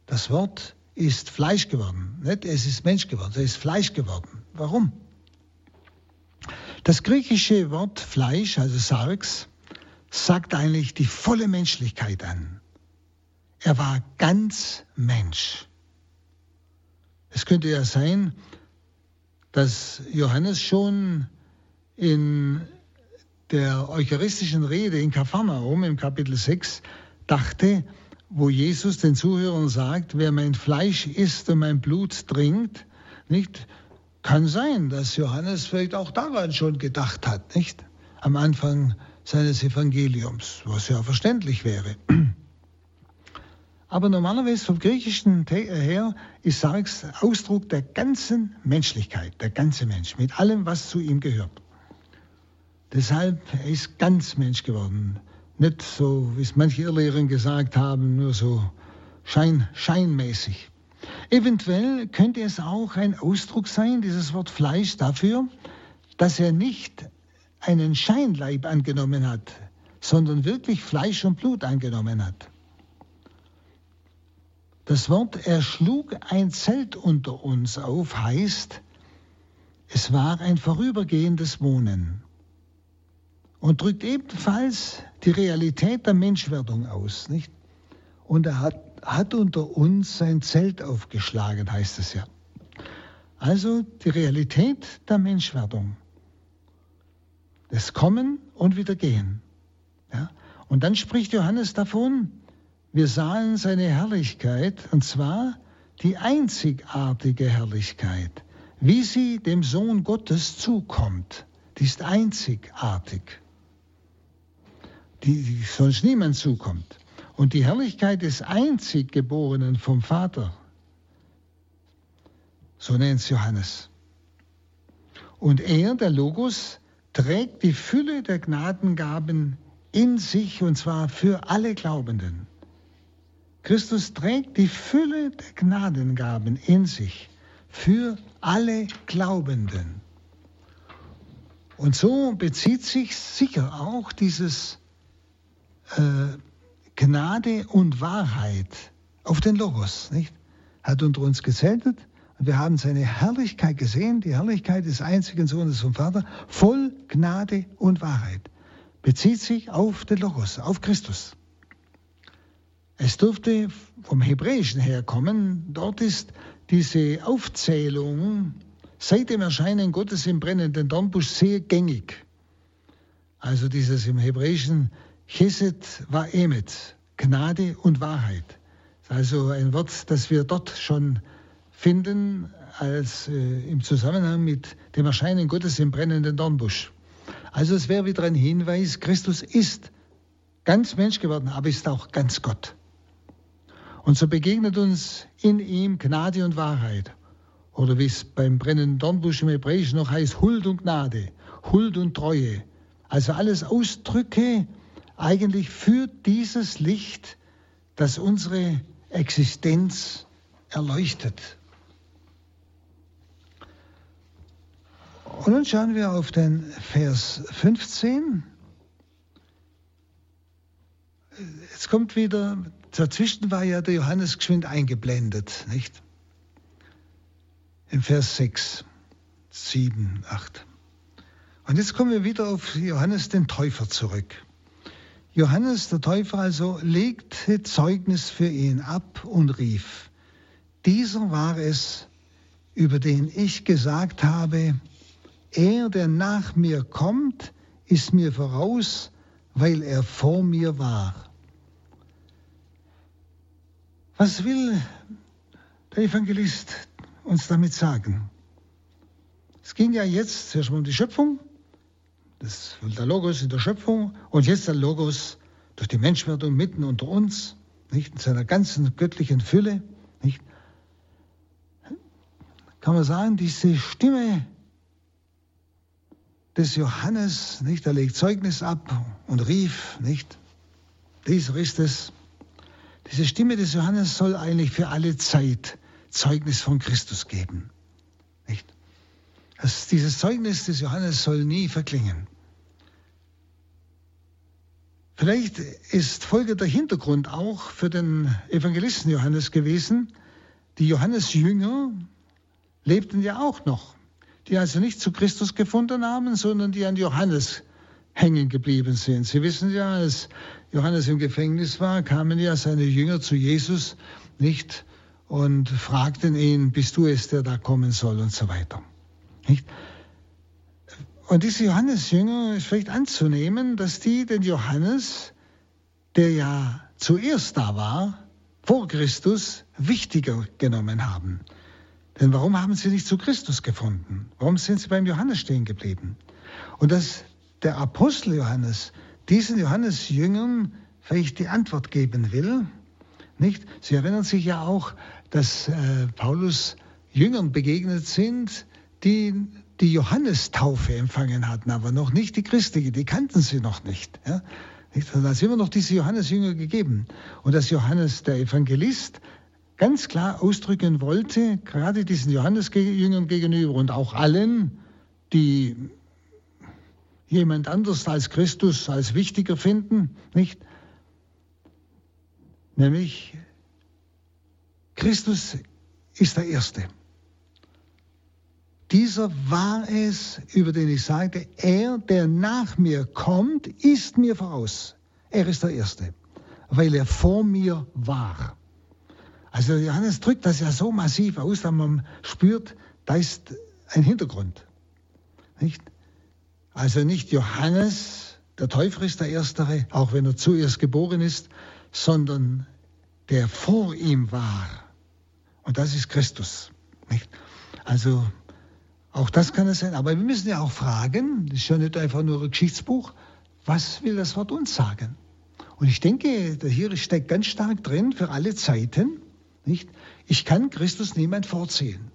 Das Wort ist Fleisch geworden. Nicht? Es ist Mensch geworden, es ist Fleisch geworden. Warum? Das griechische Wort Fleisch, also Sarx, sagt eigentlich die volle Menschlichkeit an. Er war ganz Mensch. Es könnte ja sein, dass Johannes schon in der eucharistischen Rede in Kapharnaum im Kapitel 6 dachte, wo Jesus den Zuhörern sagt, wer mein Fleisch isst und mein Blut trinkt, nicht, kann sein, dass Johannes vielleicht auch daran schon gedacht hat, nicht? Am Anfang seines Evangeliums, was ja verständlich wäre. Aber normalerweise vom Griechischen her ist Sarx Ausdruck der ganzen Menschlichkeit, der ganze Mensch, mit allem, was zu ihm gehört. Deshalb, er ist ganz Mensch geworden. Nicht so, wie es manche Irrlehren gesagt haben, nur so schein, scheinmäßig. Eventuell könnte es auch ein Ausdruck sein, dieses Wort Fleisch, dafür, dass er nicht einen Scheinleib angenommen hat, sondern wirklich Fleisch und Blut angenommen hat. Das Wort er schlug ein Zelt unter uns auf heißt, es war ein vorübergehendes Wohnen und drückt ebenfalls die Realität der Menschwerdung aus. Nicht? Und er hat, hat unter uns sein Zelt aufgeschlagen, heißt es ja. Also die Realität der Menschwerdung. Das Kommen und Wiedergehen. Ja? Und dann spricht Johannes davon, wir sahen seine Herrlichkeit, und zwar die einzigartige Herrlichkeit, wie sie dem Sohn Gottes zukommt. Die ist einzigartig die sonst niemand zukommt. Und die Herrlichkeit des Einziggeborenen vom Vater, so nennt es Johannes. Und er, der Logos, trägt die Fülle der Gnadengaben in sich und zwar für alle Glaubenden. Christus trägt die Fülle der Gnadengaben in sich für alle Glaubenden. Und so bezieht sich sicher auch dieses äh, Gnade und Wahrheit auf den Logos, nicht? Hat unter uns gezeltet und wir haben seine Herrlichkeit gesehen, die Herrlichkeit des einzigen Sohnes vom Vater, voll Gnade und Wahrheit. Bezieht sich auf den Logos, auf Christus. Es dürfte vom Hebräischen herkommen. Dort ist diese Aufzählung seit dem Erscheinen Gottes im brennenden Dornbusch sehr gängig. Also dieses im Hebräischen Chesed war Emet, Gnade und Wahrheit. Also ein Wort, das wir dort schon finden als äh, im Zusammenhang mit dem Erscheinen Gottes im brennenden Dornbusch. Also es wäre wieder ein Hinweis, Christus ist ganz Mensch geworden, aber ist auch ganz Gott. Und so begegnet uns in ihm Gnade und Wahrheit. Oder wie es beim brennenden Dornbusch im Hebräischen noch heißt, Huld und Gnade, Huld und Treue. Also alles Ausdrücke eigentlich für dieses Licht, das unsere Existenz erleuchtet. Und nun schauen wir auf den Vers 15. Jetzt kommt wieder, dazwischen war ja der Johannes geschwind eingeblendet, nicht? Im Vers 6, 7, 8. Und jetzt kommen wir wieder auf Johannes den Täufer zurück. Johannes der Täufer also legte Zeugnis für ihn ab und rief, dieser war es, über den ich gesagt habe, er, der nach mir kommt, ist mir voraus, weil er vor mir war. Was will der Evangelist uns damit sagen? Es ging ja jetzt zuerst um die Schöpfung, das der Logos in der Schöpfung und jetzt der Logos durch die Menschwerdung mitten unter uns, nicht in seiner ganzen göttlichen Fülle, nicht? Kann man sagen, diese Stimme des Johannes, nicht, er legt Zeugnis ab und rief, nicht, dieser ist es. Diese Stimme des Johannes soll eigentlich für alle Zeit Zeugnis von Christus geben, nicht? Das, dieses Zeugnis des Johannes soll nie verklingen. Vielleicht ist folgender Hintergrund auch für den Evangelisten Johannes gewesen. Die Johannes-Jünger lebten ja auch noch die also nicht zu Christus gefunden haben, sondern die an Johannes hängen geblieben sind. Sie wissen ja, als Johannes im Gefängnis war, kamen ja seine Jünger zu Jesus nicht und fragten ihn, bist du es, der da kommen soll und so weiter. Nicht? Und diese Johannes-Jünger ist vielleicht anzunehmen, dass die den Johannes, der ja zuerst da war, vor Christus, wichtiger genommen haben. Denn warum haben sie nicht zu Christus gefunden? Warum sind sie beim Johannes stehen geblieben? Und dass der Apostel Johannes diesen Johannes-Jüngern vielleicht die Antwort geben will, nicht? Sie erinnern sich ja auch, dass äh, Paulus Jüngern begegnet sind, die die Johannestaufe empfangen hatten, aber noch nicht die christliche, die kannten sie noch nicht. Ja? Da hat immer noch diese Johannes-Jünger gegeben. Und dass Johannes der Evangelist ganz klar ausdrücken wollte, gerade diesen Johannesjüngern gegenüber und auch allen, die jemand anders als Christus als wichtiger finden, nicht? Nämlich Christus ist der Erste. Dieser war es, über den ich sagte, er, der nach mir kommt, ist mir voraus. Er ist der Erste, weil er vor mir war. Also Johannes drückt das ja so massiv aus, dass man spürt, da ist ein Hintergrund. Nicht? Also nicht Johannes, der Täufer ist der Erstere, auch wenn er zuerst geboren ist, sondern der vor ihm war. Und das ist Christus. Nicht? Also auch das kann es sein. Aber wir müssen ja auch fragen, das ist ja nicht einfach nur ein Geschichtsbuch, was will das Wort uns sagen? Und ich denke, hier steckt ganz stark drin für alle Zeiten, nicht? Ich kann Christus niemand vorziehen.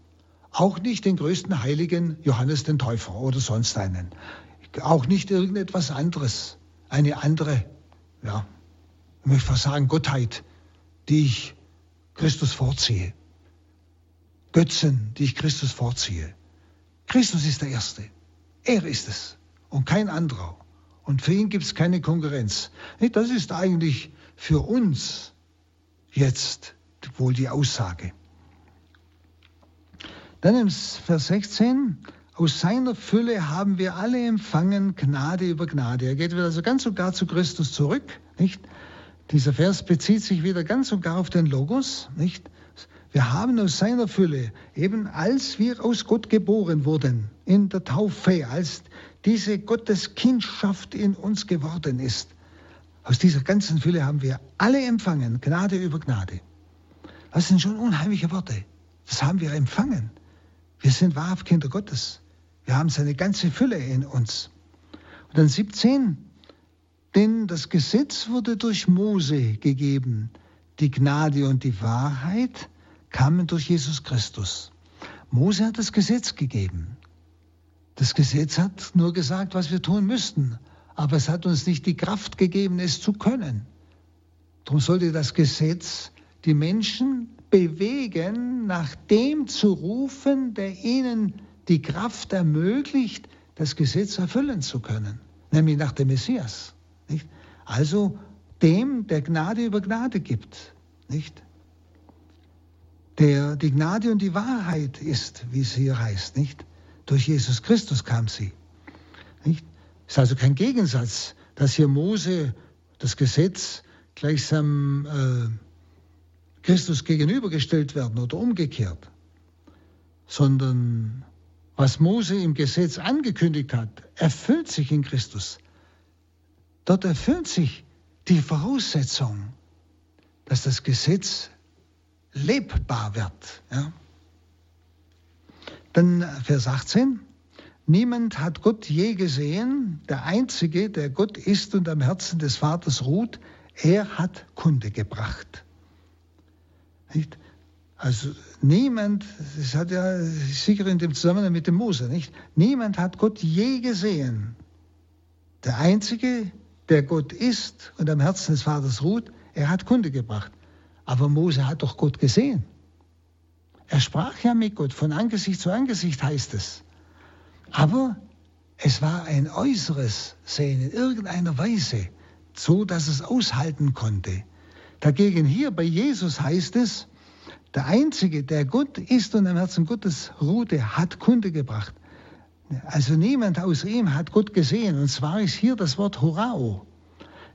Auch nicht den größten Heiligen Johannes den Täufer oder sonst einen. Auch nicht irgendetwas anderes. Eine andere, ja, ich möchte fast sagen, Gottheit, die ich Christus vorziehe. Götzen, die ich Christus vorziehe. Christus ist der Erste. Er ist es und kein anderer. Und für ihn gibt es keine Konkurrenz. Das ist eigentlich für uns jetzt wohl die Aussage. Dann im Vers 16, aus seiner Fülle haben wir alle empfangen Gnade über Gnade. Er geht wieder also ganz und gar zu Christus zurück, nicht? Dieser Vers bezieht sich wieder ganz und gar auf den Logos, nicht? Wir haben aus seiner Fülle, eben als wir aus Gott geboren wurden, in der Taufe, als diese Gotteskindschaft in uns geworden ist, aus dieser ganzen Fülle haben wir alle empfangen, Gnade über Gnade. Das sind schon unheimliche Worte. Das haben wir empfangen. Wir sind wahrhaft Kinder Gottes. Wir haben seine ganze Fülle in uns. Und dann 17, denn das Gesetz wurde durch Mose gegeben. Die Gnade und die Wahrheit kamen durch Jesus Christus. Mose hat das Gesetz gegeben. Das Gesetz hat nur gesagt, was wir tun müssten, aber es hat uns nicht die Kraft gegeben, es zu können. Darum sollte das Gesetz die Menschen bewegen, nach dem zu rufen, der ihnen die Kraft ermöglicht, das Gesetz erfüllen zu können, nämlich nach dem Messias. Nicht? Also dem, der Gnade über Gnade gibt, nicht? Der die Gnade und die Wahrheit ist, wie es hier heißt, nicht? Durch Jesus Christus kam sie. Nicht? Es ist also kein Gegensatz, dass hier Mose das Gesetz gleichsam äh, Christus gegenübergestellt werden oder umgekehrt, sondern was Mose im Gesetz angekündigt hat, erfüllt sich in Christus. Dort erfüllt sich die Voraussetzung, dass das Gesetz lebbar wird. Ja? Dann Vers 18. Niemand hat Gott je gesehen. Der Einzige, der Gott ist und am Herzen des Vaters ruht, er hat Kunde gebracht. Nicht? Also niemand, das hat ja sicher in dem Zusammenhang mit dem Mose, nicht? Niemand hat Gott je gesehen. Der Einzige, der Gott ist und am Herzen des Vaters ruht, er hat Kunde gebracht. Aber Mose hat doch Gott gesehen. Er sprach ja mit Gott, von Angesicht zu Angesicht heißt es. Aber es war ein äußeres Sehen in irgendeiner Weise, so dass es aushalten konnte. Dagegen hier bei Jesus heißt es, der Einzige, der Gott ist und am Herzen Gottes ruhte, hat Kunde gebracht. Also niemand außer ihm hat Gott gesehen. Und zwar ist hier das Wort Horao.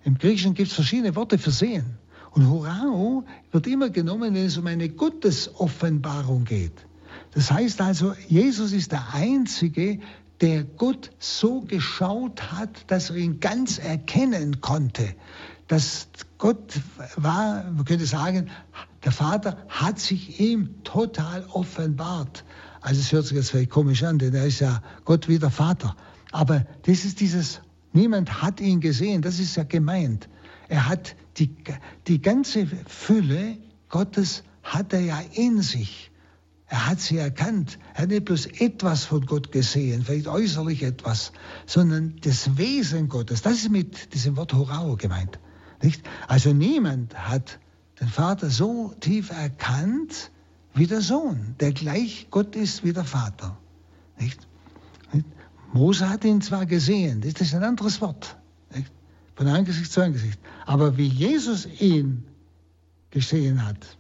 Im Griechischen gibt es verschiedene Worte für sehen. Und Horao wird immer genommen, wenn es um eine Gottesoffenbarung geht. Das heißt also, Jesus ist der Einzige, der Gott so geschaut hat, dass er ihn ganz erkennen konnte. Dass Gott war, man könnte sagen, der Vater hat sich ihm total offenbart. Also es hört sich jetzt vielleicht komisch an, denn er ist ja Gott wie der Vater. Aber das ist dieses, niemand hat ihn gesehen, das ist ja gemeint. Er hat die, die ganze Fülle Gottes hat er ja in sich. Er hat sie erkannt. Er hat nicht bloß etwas von Gott gesehen, vielleicht äußerlich etwas, sondern das Wesen Gottes. Das ist mit diesem Wort Horao gemeint. Nicht? Also niemand hat den Vater so tief erkannt wie der Sohn, der gleich Gott ist wie der Vater. Nicht? Mose hat ihn zwar gesehen, das ist ein anderes Wort? Von Angesicht zu Angesicht, aber wie Jesus ihn gesehen hat,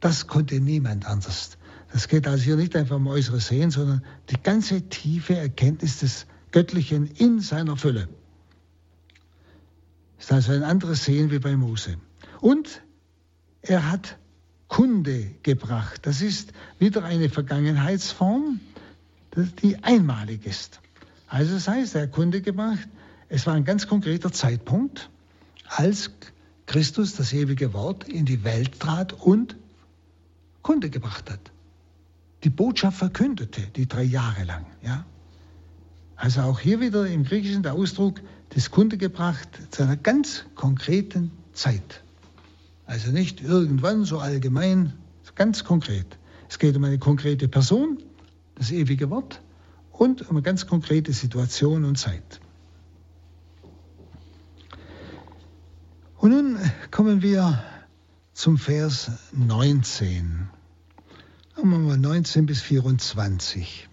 das konnte niemand anders. Das geht also hier nicht einfach um äußeres Sehen, sondern die ganze tiefe Erkenntnis des Göttlichen in seiner Fülle. Das ist also ein anderes Sehen wie bei Mose. Und er hat Kunde gebracht. Das ist wieder eine Vergangenheitsform, die einmalig ist. Also das heißt, er hat Kunde gebracht. Es war ein ganz konkreter Zeitpunkt, als Christus, das ewige Wort, in die Welt trat und Kunde gebracht hat die Botschaft verkündete, die drei Jahre lang. Ja? Also auch hier wieder im Griechischen der Ausdruck des Kunde gebracht zu einer ganz konkreten Zeit. Also nicht irgendwann so allgemein, ganz konkret. Es geht um eine konkrete Person, das ewige Wort, und um eine ganz konkrete Situation und Zeit. Und nun kommen wir zum Vers 19. Sagen wir mal 19 bis 24.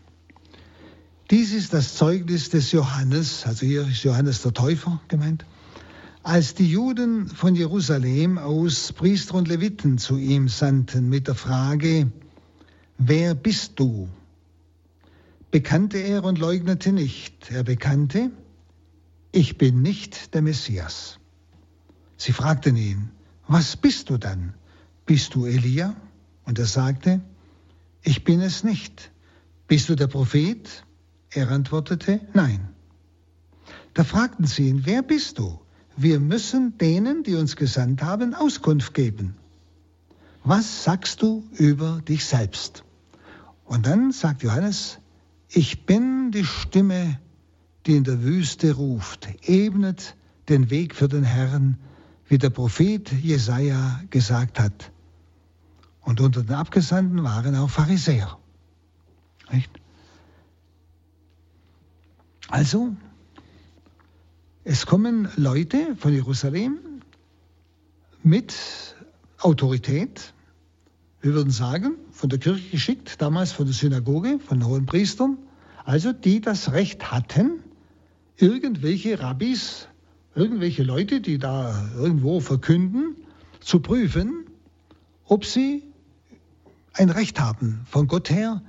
Dies ist das Zeugnis des Johannes, also hier ist Johannes der Täufer gemeint, als die Juden von Jerusalem aus Priester und Leviten zu ihm sandten mit der Frage, wer bist du? Bekannte er und leugnete nicht. Er bekannte, ich bin nicht der Messias. Sie fragten ihn, was bist du dann? Bist du Elia? Und er sagte, ich bin es nicht. Bist du der Prophet? Er antwortete, nein. Da fragten sie ihn, wer bist du? Wir müssen denen, die uns gesandt haben, Auskunft geben. Was sagst du über dich selbst? Und dann sagt Johannes, ich bin die Stimme, die in der Wüste ruft, ebnet den Weg für den Herrn, wie der Prophet Jesaja gesagt hat. Und unter den Abgesandten waren auch Pharisäer. Nicht? Also, es kommen Leute von Jerusalem mit Autorität, wir würden sagen, von der Kirche geschickt, damals von der Synagoge, von hohen Priestern, also die das Recht hatten, irgendwelche Rabbis, irgendwelche Leute, die da irgendwo verkünden, zu prüfen, ob sie ein Recht haben, von Gott her,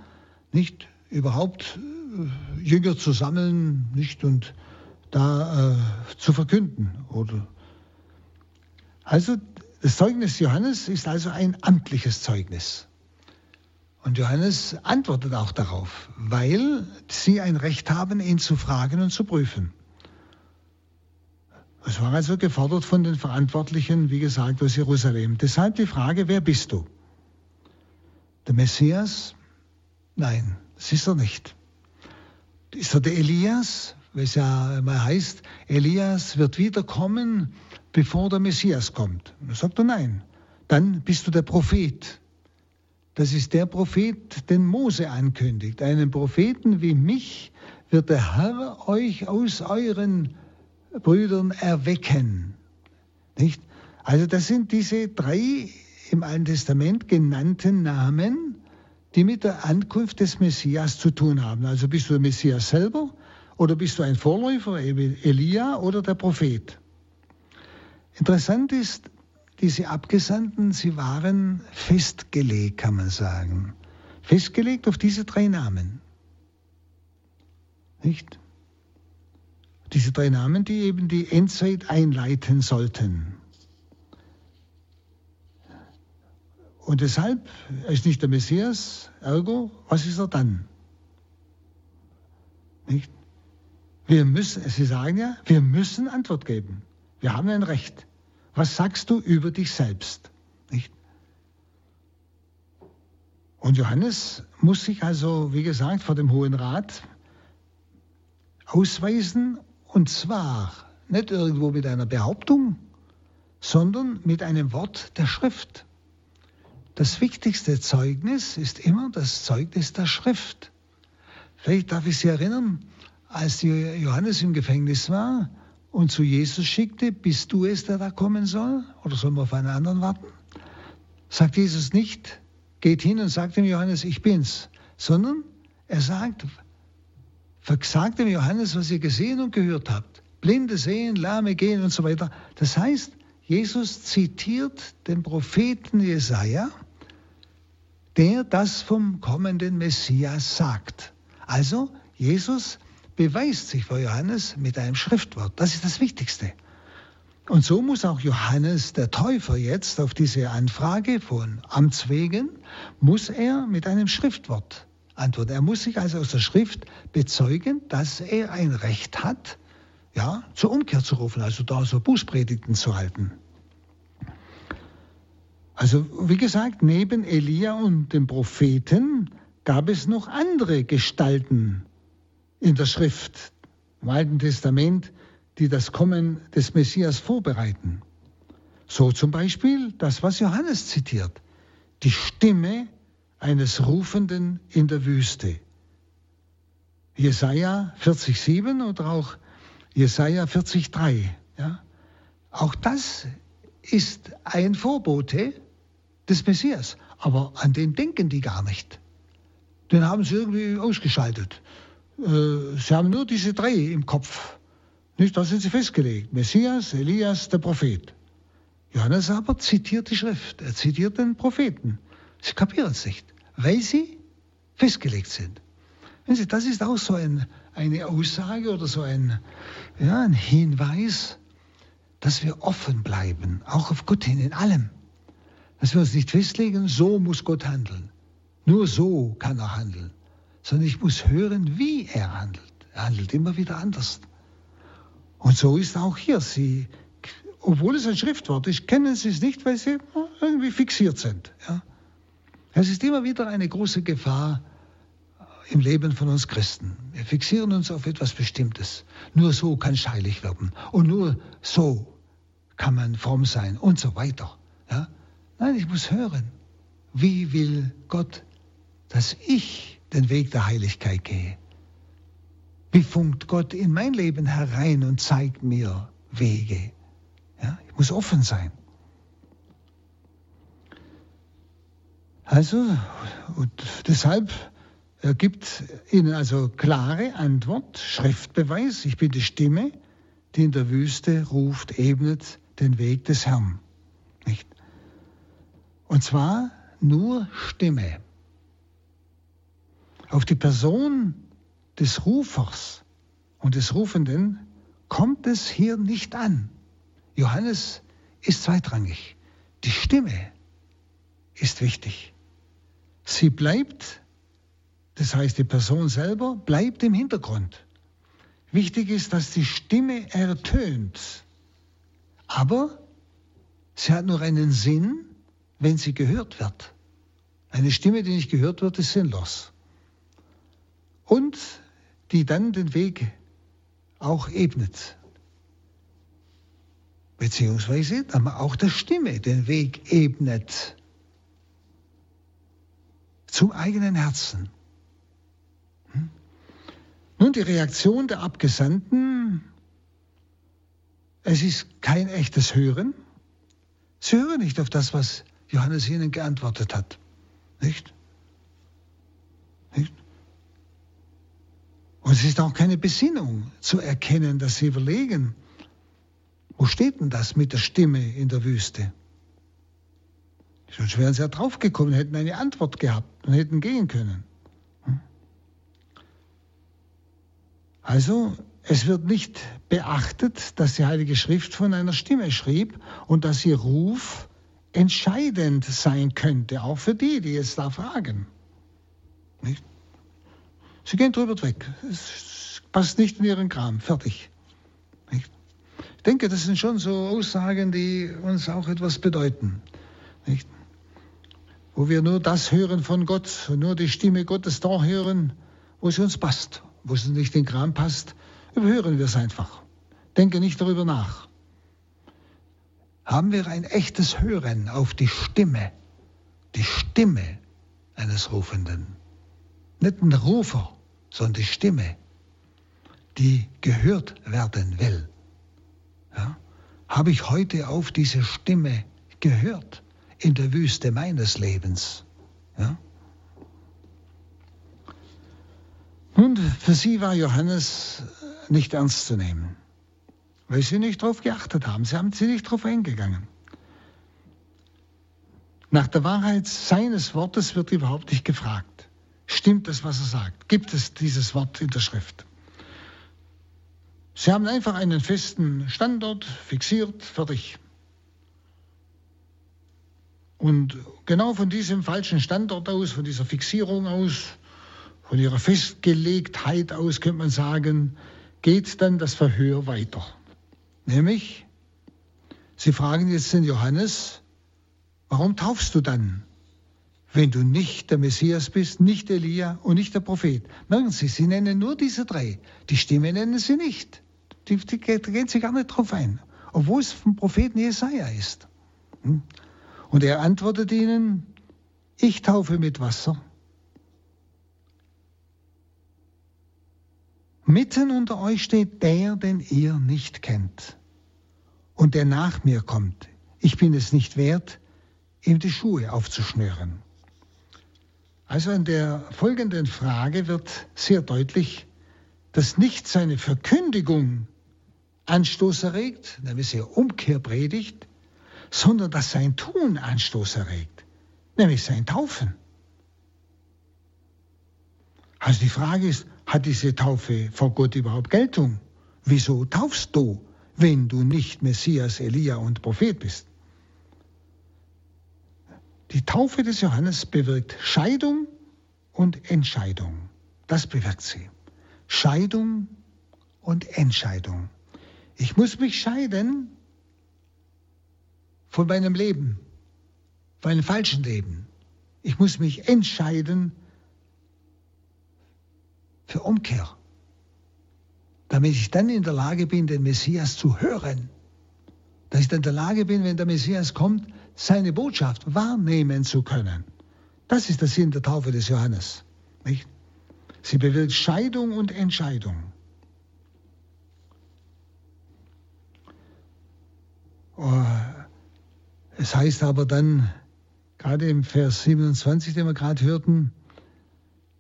nicht überhaupt äh, Jünger zu sammeln, nicht und da äh, zu verkünden. Oder also das Zeugnis Johannes ist also ein amtliches Zeugnis. Und Johannes antwortet auch darauf, weil sie ein Recht haben, ihn zu fragen und zu prüfen. Es war also gefordert von den Verantwortlichen, wie gesagt, aus Jerusalem. Deshalb die Frage, wer bist du? Der Messias? Nein, das ist er nicht. Ist er der Elias? Weil es ja mal heißt, Elias wird wiederkommen, bevor der Messias kommt. Dann sagt er nein. Dann bist du der Prophet. Das ist der Prophet, den Mose ankündigt. Einen Propheten wie mich wird der Herr euch aus euren Brüdern erwecken. Nicht? Also das sind diese drei im Alten Testament genannten Namen, die mit der Ankunft des Messias zu tun haben. Also bist du der Messias selber oder bist du ein Vorläufer, Elia oder der Prophet? Interessant ist, diese Abgesandten, sie waren festgelegt, kann man sagen. Festgelegt auf diese drei Namen. Nicht? Diese drei Namen, die eben die Endzeit einleiten sollten. Und deshalb ist nicht der Messias, ergo, was ist er dann? Nicht? Wir müssen, Sie sagen ja, wir müssen Antwort geben. Wir haben ein Recht. Was sagst du über dich selbst? Nicht? Und Johannes muss sich also, wie gesagt, vor dem Hohen Rat ausweisen und zwar nicht irgendwo mit einer Behauptung, sondern mit einem Wort der Schrift. Das wichtigste Zeugnis ist immer das Zeugnis der Schrift. Vielleicht darf ich Sie erinnern, als Johannes im Gefängnis war und zu Jesus schickte, bist du es, der da kommen soll? Oder sollen wir auf einen anderen warten? Sagt Jesus nicht, geht hin und sagt dem Johannes, ich bin's, sondern er sagt, Versagt dem Johannes, was ihr gesehen und gehört habt. Blinde sehen, Lahme gehen und so weiter. Das heißt, Jesus zitiert den Propheten Jesaja, der das vom kommenden Messias sagt. Also, Jesus beweist sich vor Johannes mit einem Schriftwort. Das ist das Wichtigste. Und so muss auch Johannes der Täufer jetzt auf diese Anfrage von Amts wegen, muss er mit einem Schriftwort Antwort. Er muss sich also aus der Schrift bezeugen, dass er ein Recht hat, ja, zur Umkehr zu rufen, also da so Bußpredigten zu halten. Also wie gesagt, neben Elia und dem Propheten gab es noch andere Gestalten in der Schrift, im Alten Testament, die das Kommen des Messias vorbereiten. So zum Beispiel das, was Johannes zitiert, die Stimme eines Rufenden in der Wüste. Jesaja 40,7 oder auch Jesaja 40,3. Ja? Auch das ist ein Vorbote des Messias. Aber an den denken die gar nicht. Den haben sie irgendwie ausgeschaltet. Äh, sie haben nur diese drei im Kopf. Nicht, da sind sie festgelegt. Messias, Elias, der Prophet. Johannes aber zitiert die Schrift. Er zitiert den Propheten. Sie kapieren es nicht, weil sie festgelegt sind. Sie, das ist auch so ein, eine Aussage oder so ein, ja, ein Hinweis, dass wir offen bleiben, auch auf Gott hin, in allem. Dass wir uns nicht festlegen, so muss Gott handeln. Nur so kann er handeln. Sondern ich muss hören, wie er handelt. Er handelt immer wieder anders. Und so ist auch hier. Sie, obwohl es ein Schriftwort ist, kennen Sie es nicht, weil Sie irgendwie fixiert sind. Ja? Es ist immer wieder eine große Gefahr im Leben von uns Christen. Wir fixieren uns auf etwas Bestimmtes. Nur so kann es heilig werden. Und nur so kann man fromm sein und so weiter. Ja? Nein, ich muss hören. Wie will Gott, dass ich den Weg der Heiligkeit gehe? Wie funkt Gott in mein Leben herein und zeigt mir Wege? Ja, ich muss offen sein. Also, und deshalb gibt ihnen also klare Antwort, Schriftbeweis, ich bin die Stimme, die in der Wüste ruft, ebnet den Weg des Herrn. Nicht? Und zwar nur Stimme. Auf die Person des Rufers und des Rufenden kommt es hier nicht an. Johannes ist zweitrangig. Die Stimme ist wichtig. Sie bleibt das heißt, die Person selber bleibt im Hintergrund. Wichtig ist, dass die Stimme ertönt. Aber sie hat nur einen Sinn, wenn sie gehört wird. Eine Stimme, die nicht gehört wird, ist sinnlos. Und die dann den Weg auch ebnet. Beziehungsweise aber auch der Stimme den Weg ebnet. Zum eigenen Herzen. Nun, die Reaktion der Abgesandten, es ist kein echtes Hören. Sie hören nicht auf das, was Johannes ihnen geantwortet hat. Nicht? Nicht? Und es ist auch keine Besinnung zu erkennen, dass sie überlegen, wo steht denn das mit der Stimme in der Wüste? Sonst wären sie ja draufgekommen, hätten eine Antwort gehabt und hätten gehen können. Also es wird nicht beachtet, dass die Heilige Schrift von einer Stimme schrieb und dass ihr Ruf entscheidend sein könnte, auch für die, die jetzt da fragen. Nicht? Sie gehen drüber weg. Es passt nicht in ihren Kram. Fertig. Nicht? Ich denke, das sind schon so Aussagen, die uns auch etwas bedeuten. Nicht? Wo wir nur das hören von Gott und nur die Stimme Gottes da hören, wo es uns passt wo es nicht in den Kram passt, überhören wir es einfach. Denke nicht darüber nach. Haben wir ein echtes Hören auf die Stimme, die Stimme eines Rufenden. Nicht ein Rufer, sondern die Stimme, die gehört werden will. Ja? Habe ich heute auf diese Stimme gehört in der Wüste meines Lebens? Ja? Nun, für sie war Johannes nicht ernst zu nehmen, weil sie nicht darauf geachtet haben. Sie haben sie nicht darauf eingegangen. Nach der Wahrheit seines Wortes wird überhaupt nicht gefragt. Stimmt das, was er sagt? Gibt es dieses Wort in der Schrift? Sie haben einfach einen festen Standort fixiert, fertig. Und genau von diesem falschen Standort aus, von dieser Fixierung aus, von ihrer Festgelegtheit aus, könnte man sagen, geht dann das Verhör weiter. Nämlich, sie fragen jetzt den Johannes, warum taufst du dann, wenn du nicht der Messias bist, nicht Elia und nicht der Prophet? Merken Sie, sie nennen nur diese drei. Die Stimme nennen sie nicht. Die, die, die gehen sie gar nicht drauf ein, obwohl es vom Propheten Jesaja ist. Hm? Und er antwortet ihnen, ich taufe mit Wasser Mitten unter euch steht der, den ihr nicht kennt und der nach mir kommt. Ich bin es nicht wert, ihm die Schuhe aufzuschnüren. Also in der folgenden Frage wird sehr deutlich, dass nicht seine Verkündigung Anstoß erregt, nämlich seine Umkehrpredigt, sondern dass sein Tun Anstoß erregt, nämlich sein Taufen. Also die Frage ist, hat diese Taufe vor Gott überhaupt Geltung? Wieso taufst du, wenn du nicht Messias, Elia und Prophet bist? Die Taufe des Johannes bewirkt Scheidung und Entscheidung. Das bewirkt sie. Scheidung und Entscheidung. Ich muss mich scheiden von meinem Leben, von einem falschen Leben. Ich muss mich entscheiden für Umkehr, damit ich dann in der Lage bin, den Messias zu hören. Dass ich dann in der Lage bin, wenn der Messias kommt, seine Botschaft wahrnehmen zu können. Das ist der Sinn der Taufe des Johannes. Nicht? Sie bewirkt Scheidung und Entscheidung. Oh, es heißt aber dann, gerade im Vers 27, den wir gerade hörten,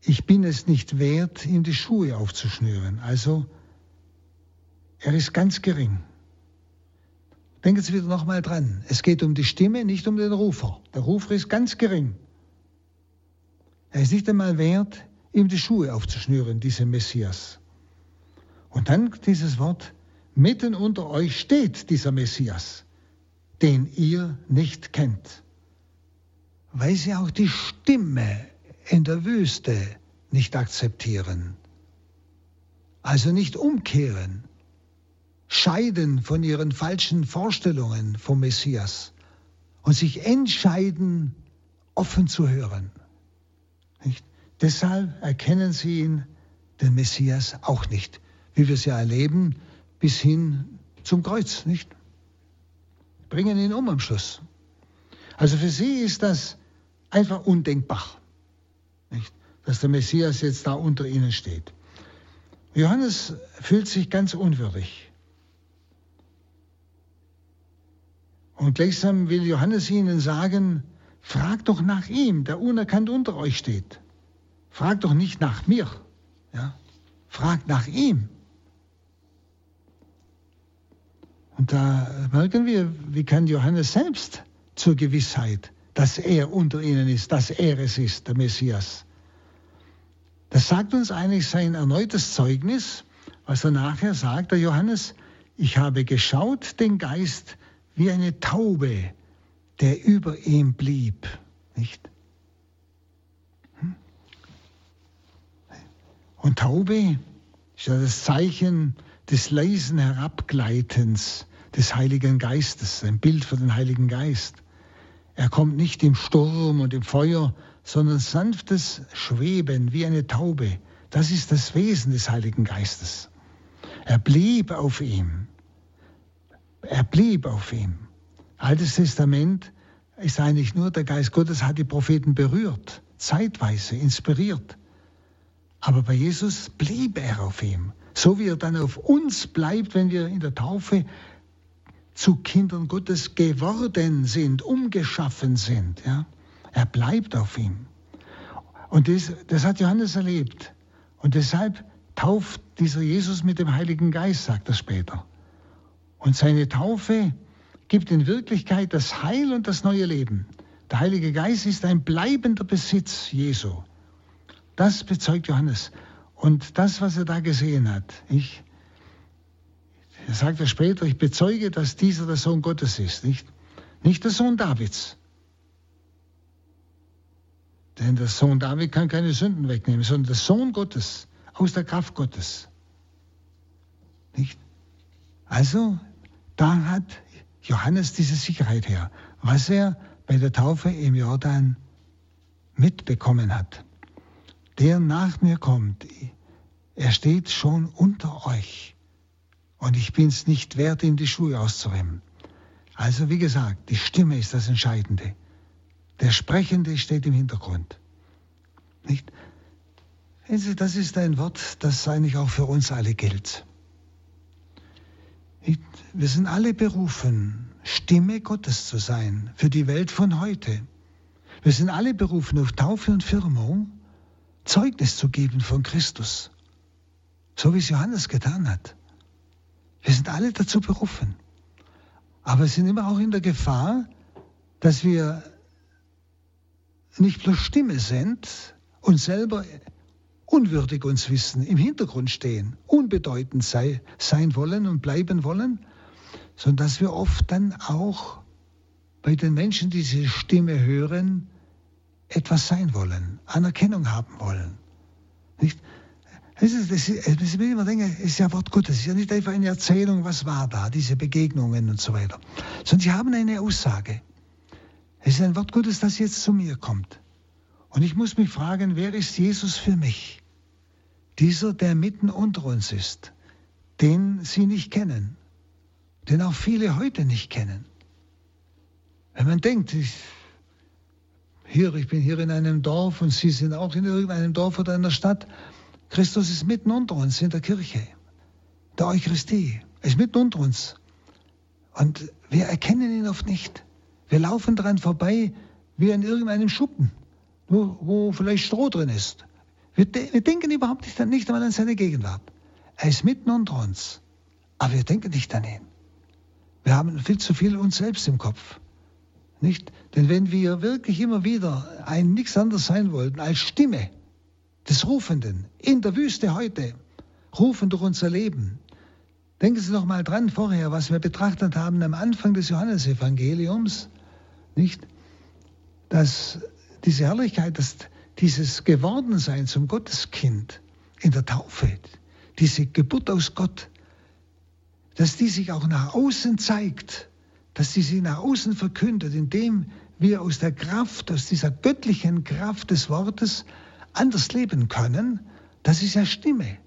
ich bin es nicht wert, ihm die Schuhe aufzuschnüren. Also, er ist ganz gering. Denken Sie wieder nochmal dran. Es geht um die Stimme, nicht um den Rufer. Der Rufer ist ganz gering. Er ist nicht einmal wert, ihm die Schuhe aufzuschnüren, dieser Messias. Und dann dieses Wort, mitten unter euch steht dieser Messias, den ihr nicht kennt. Weil sie auch die Stimme in der Wüste nicht akzeptieren. Also nicht umkehren, scheiden von ihren falschen Vorstellungen vom Messias und sich entscheiden, offen zu hören. Nicht? Deshalb erkennen sie ihn, den Messias, auch nicht, wie wir es ja erleben, bis hin zum Kreuz, nicht? Bringen ihn um am Schluss. Also für sie ist das einfach undenkbar, nicht? dass der Messias jetzt da unter ihnen steht. Johannes fühlt sich ganz unwürdig. Und gleichsam will Johannes ihnen sagen, fragt doch nach ihm, der unerkannt unter euch steht. Fragt doch nicht nach mir. Ja? Fragt nach ihm. Und da merken wir, wie kann Johannes selbst zur Gewissheit, dass er unter ihnen ist, dass er es ist, der Messias. Das sagt uns eigentlich sein erneutes Zeugnis, was er nachher sagt, der Johannes, ich habe geschaut den Geist wie eine Taube, der über ihm blieb. Nicht? Hm? Und Taube ist ja das Zeichen des leisen Herabgleitens des Heiligen Geistes, ein Bild für den Heiligen Geist. Er kommt nicht im Sturm und im Feuer, sondern sanftes Schweben wie eine Taube. Das ist das Wesen des Heiligen Geistes. Er blieb auf ihm. Er blieb auf ihm. Altes Testament ist eigentlich nur, der Geist Gottes hat die Propheten berührt, zeitweise inspiriert. Aber bei Jesus blieb er auf ihm. So wie er dann auf uns bleibt, wenn wir in der Taufe zu Kindern Gottes geworden sind, umgeschaffen sind. Ja? Er bleibt auf ihm. Und das, das hat Johannes erlebt. Und deshalb tauft dieser Jesus mit dem Heiligen Geist, sagt er später. Und seine Taufe gibt in Wirklichkeit das Heil und das neue Leben. Der Heilige Geist ist ein bleibender Besitz Jesu. Das bezeugt Johannes. Und das, was er da gesehen hat, ich, er sagt er später, ich bezeuge, dass dieser der Sohn Gottes ist, nicht? Nicht der Sohn Davids. Denn der Sohn David kann keine Sünden wegnehmen, sondern der Sohn Gottes, aus der Kraft Gottes. Nicht? Also, da hat Johannes diese Sicherheit her, was er bei der Taufe im Jordan mitbekommen hat. Der nach mir kommt, er steht schon unter euch und ich bin es nicht wert, ihm die Schuhe auszuräumen. Also wie gesagt, die Stimme ist das Entscheidende. Der Sprechende steht im Hintergrund. Nicht? Das ist ein Wort, das eigentlich auch für uns alle gilt. Wir sind alle berufen, Stimme Gottes zu sein für die Welt von heute. Wir sind alle berufen, auf Taufe und Firmung Zeugnis zu geben von Christus, so wie es Johannes getan hat. Wir sind alle dazu berufen. Aber wir sind immer auch in der Gefahr, dass wir nicht bloß Stimme sind und selber unwürdig uns wissen, im Hintergrund stehen, unbedeutend sei, sein wollen und bleiben wollen, sondern dass wir oft dann auch bei den Menschen, die diese Stimme hören, etwas sein wollen, Anerkennung haben wollen. Nicht? Das ist, das ist, das ist immer denken, es ist ja Wort Gottes, es ist ja nicht einfach eine Erzählung, was war da, diese Begegnungen und so weiter, sondern sie haben eine Aussage. Es ist ein Wort Gottes, das jetzt zu mir kommt. Und ich muss mich fragen, wer ist Jesus für mich? Dieser, der mitten unter uns ist, den Sie nicht kennen, den auch viele heute nicht kennen. Wenn man denkt, ich, hier, ich bin hier in einem Dorf und Sie sind auch in irgendeinem Dorf oder einer Stadt, Christus ist mitten unter uns in der Kirche, der Eucharistie. Er ist mitten unter uns. Und wir erkennen ihn oft nicht. Wir laufen daran vorbei wie an irgendeinem Schuppen, wo, wo vielleicht Stroh drin ist. Wir, wir denken überhaupt nicht, nicht einmal an seine Gegenwart. Er ist mitten unter uns, aber wir denken nicht an ihn. Wir haben viel zu viel uns selbst im Kopf. Nicht? Denn wenn wir wirklich immer wieder ein nichts anderes sein wollten als Stimme des Rufenden in der Wüste heute, rufen durch unser Leben. Denken Sie noch mal dran vorher, was wir betrachtet haben am Anfang des Johannesevangeliums, nicht? Dass diese Herrlichkeit, dass dieses Gewordensein zum Gotteskind in der Taufe, diese Geburt aus Gott, dass die sich auch nach außen zeigt dass sie sie nach außen verkündet, indem wir aus der Kraft, aus dieser göttlichen Kraft des Wortes anders leben können, das ist ja Stimme.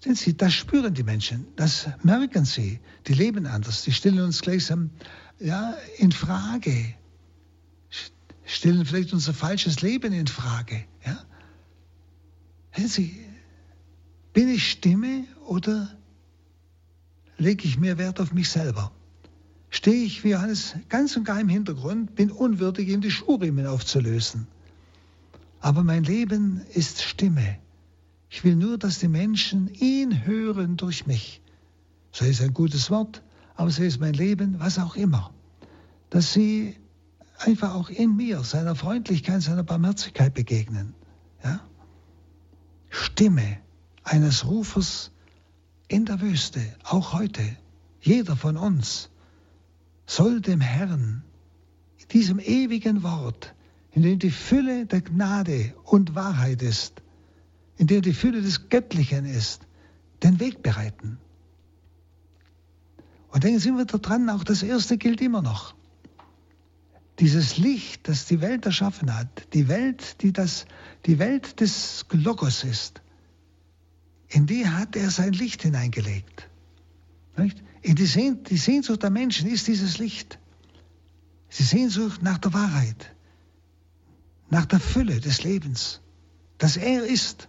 Sehen Sie, das spüren die Menschen, das merken sie. Die leben anders, die stellen uns gleichsam ja, in Frage, stellen vielleicht unser falsches Leben in Frage. Ja? Sehen Sie, bin ich Stimme oder lege ich mehr Wert auf mich selber? stehe ich wie Johannes ganz und gar im Hintergrund, bin unwürdig, ihm die Schuhriemen aufzulösen. Aber mein Leben ist Stimme. Ich will nur, dass die Menschen ihn hören durch mich. So ist ein gutes Wort, aber so ist mein Leben, was auch immer. Dass sie einfach auch in mir, seiner Freundlichkeit, seiner Barmherzigkeit begegnen. Ja? Stimme eines Rufers in der Wüste, auch heute. Jeder von uns soll dem Herrn, diesem ewigen Wort, in dem die Fülle der Gnade und Wahrheit ist, in dem die Fülle des Göttlichen ist, den Weg bereiten. Und denken Sie wir daran, auch das Erste gilt immer noch. Dieses Licht, das die Welt erschaffen hat, die Welt, die das, die Welt des Logos ist, in die hat er sein Licht hineingelegt. Nicht? In die, Sehn die Sehnsucht der Menschen ist dieses Licht. Die Sehnsucht nach der Wahrheit, nach der Fülle des Lebens, dass er ist.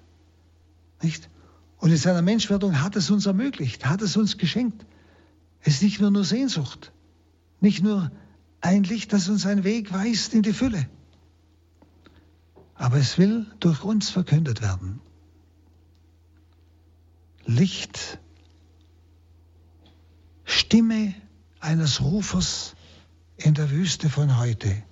Nicht? Und in seiner Menschwerdung hat es uns ermöglicht, hat es uns geschenkt. Es ist nicht nur nur Sehnsucht, nicht nur ein Licht, das uns einen Weg weist in die Fülle. Aber es will durch uns verkündet werden. Licht Stimme eines Rufers in der Wüste von heute.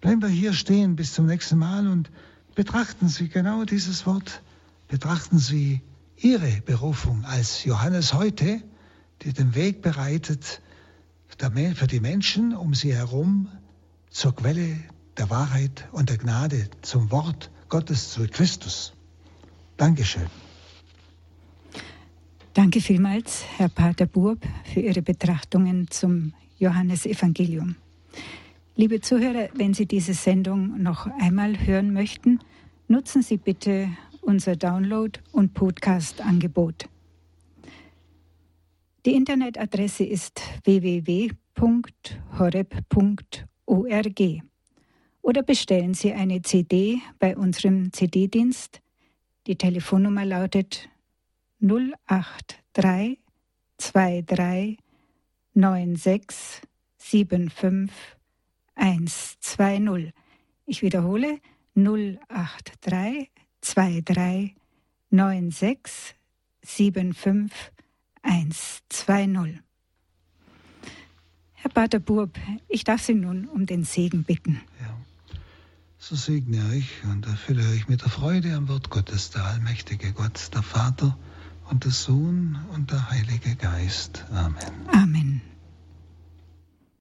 Bleiben wir hier stehen bis zum nächsten Mal und betrachten Sie genau dieses Wort. Betrachten Sie Ihre Berufung als Johannes heute, die den Weg bereitet für die Menschen um Sie herum zur Quelle der Wahrheit und der Gnade, zum Wort Gottes, zu Christus. Dankeschön. Danke vielmals, Herr Pater Burb, für Ihre Betrachtungen zum Johannesevangelium. Liebe Zuhörer, wenn Sie diese Sendung noch einmal hören möchten, nutzen Sie bitte unser Download- und Podcast-Angebot. Die Internetadresse ist www.horeb.org oder bestellen Sie eine CD bei unserem CD-Dienst. Die Telefonnummer lautet 083 23 96 75 120. Ich wiederhole 083 23 96 75 120. Herr Pater Burb, ich darf Sie nun um den Segen bitten. Ja. So segne euch und erfülle euch mit der Freude am Wort Gottes, der allmächtige Gott, der Vater, und der Sohn und der Heilige Geist. Amen. Amen.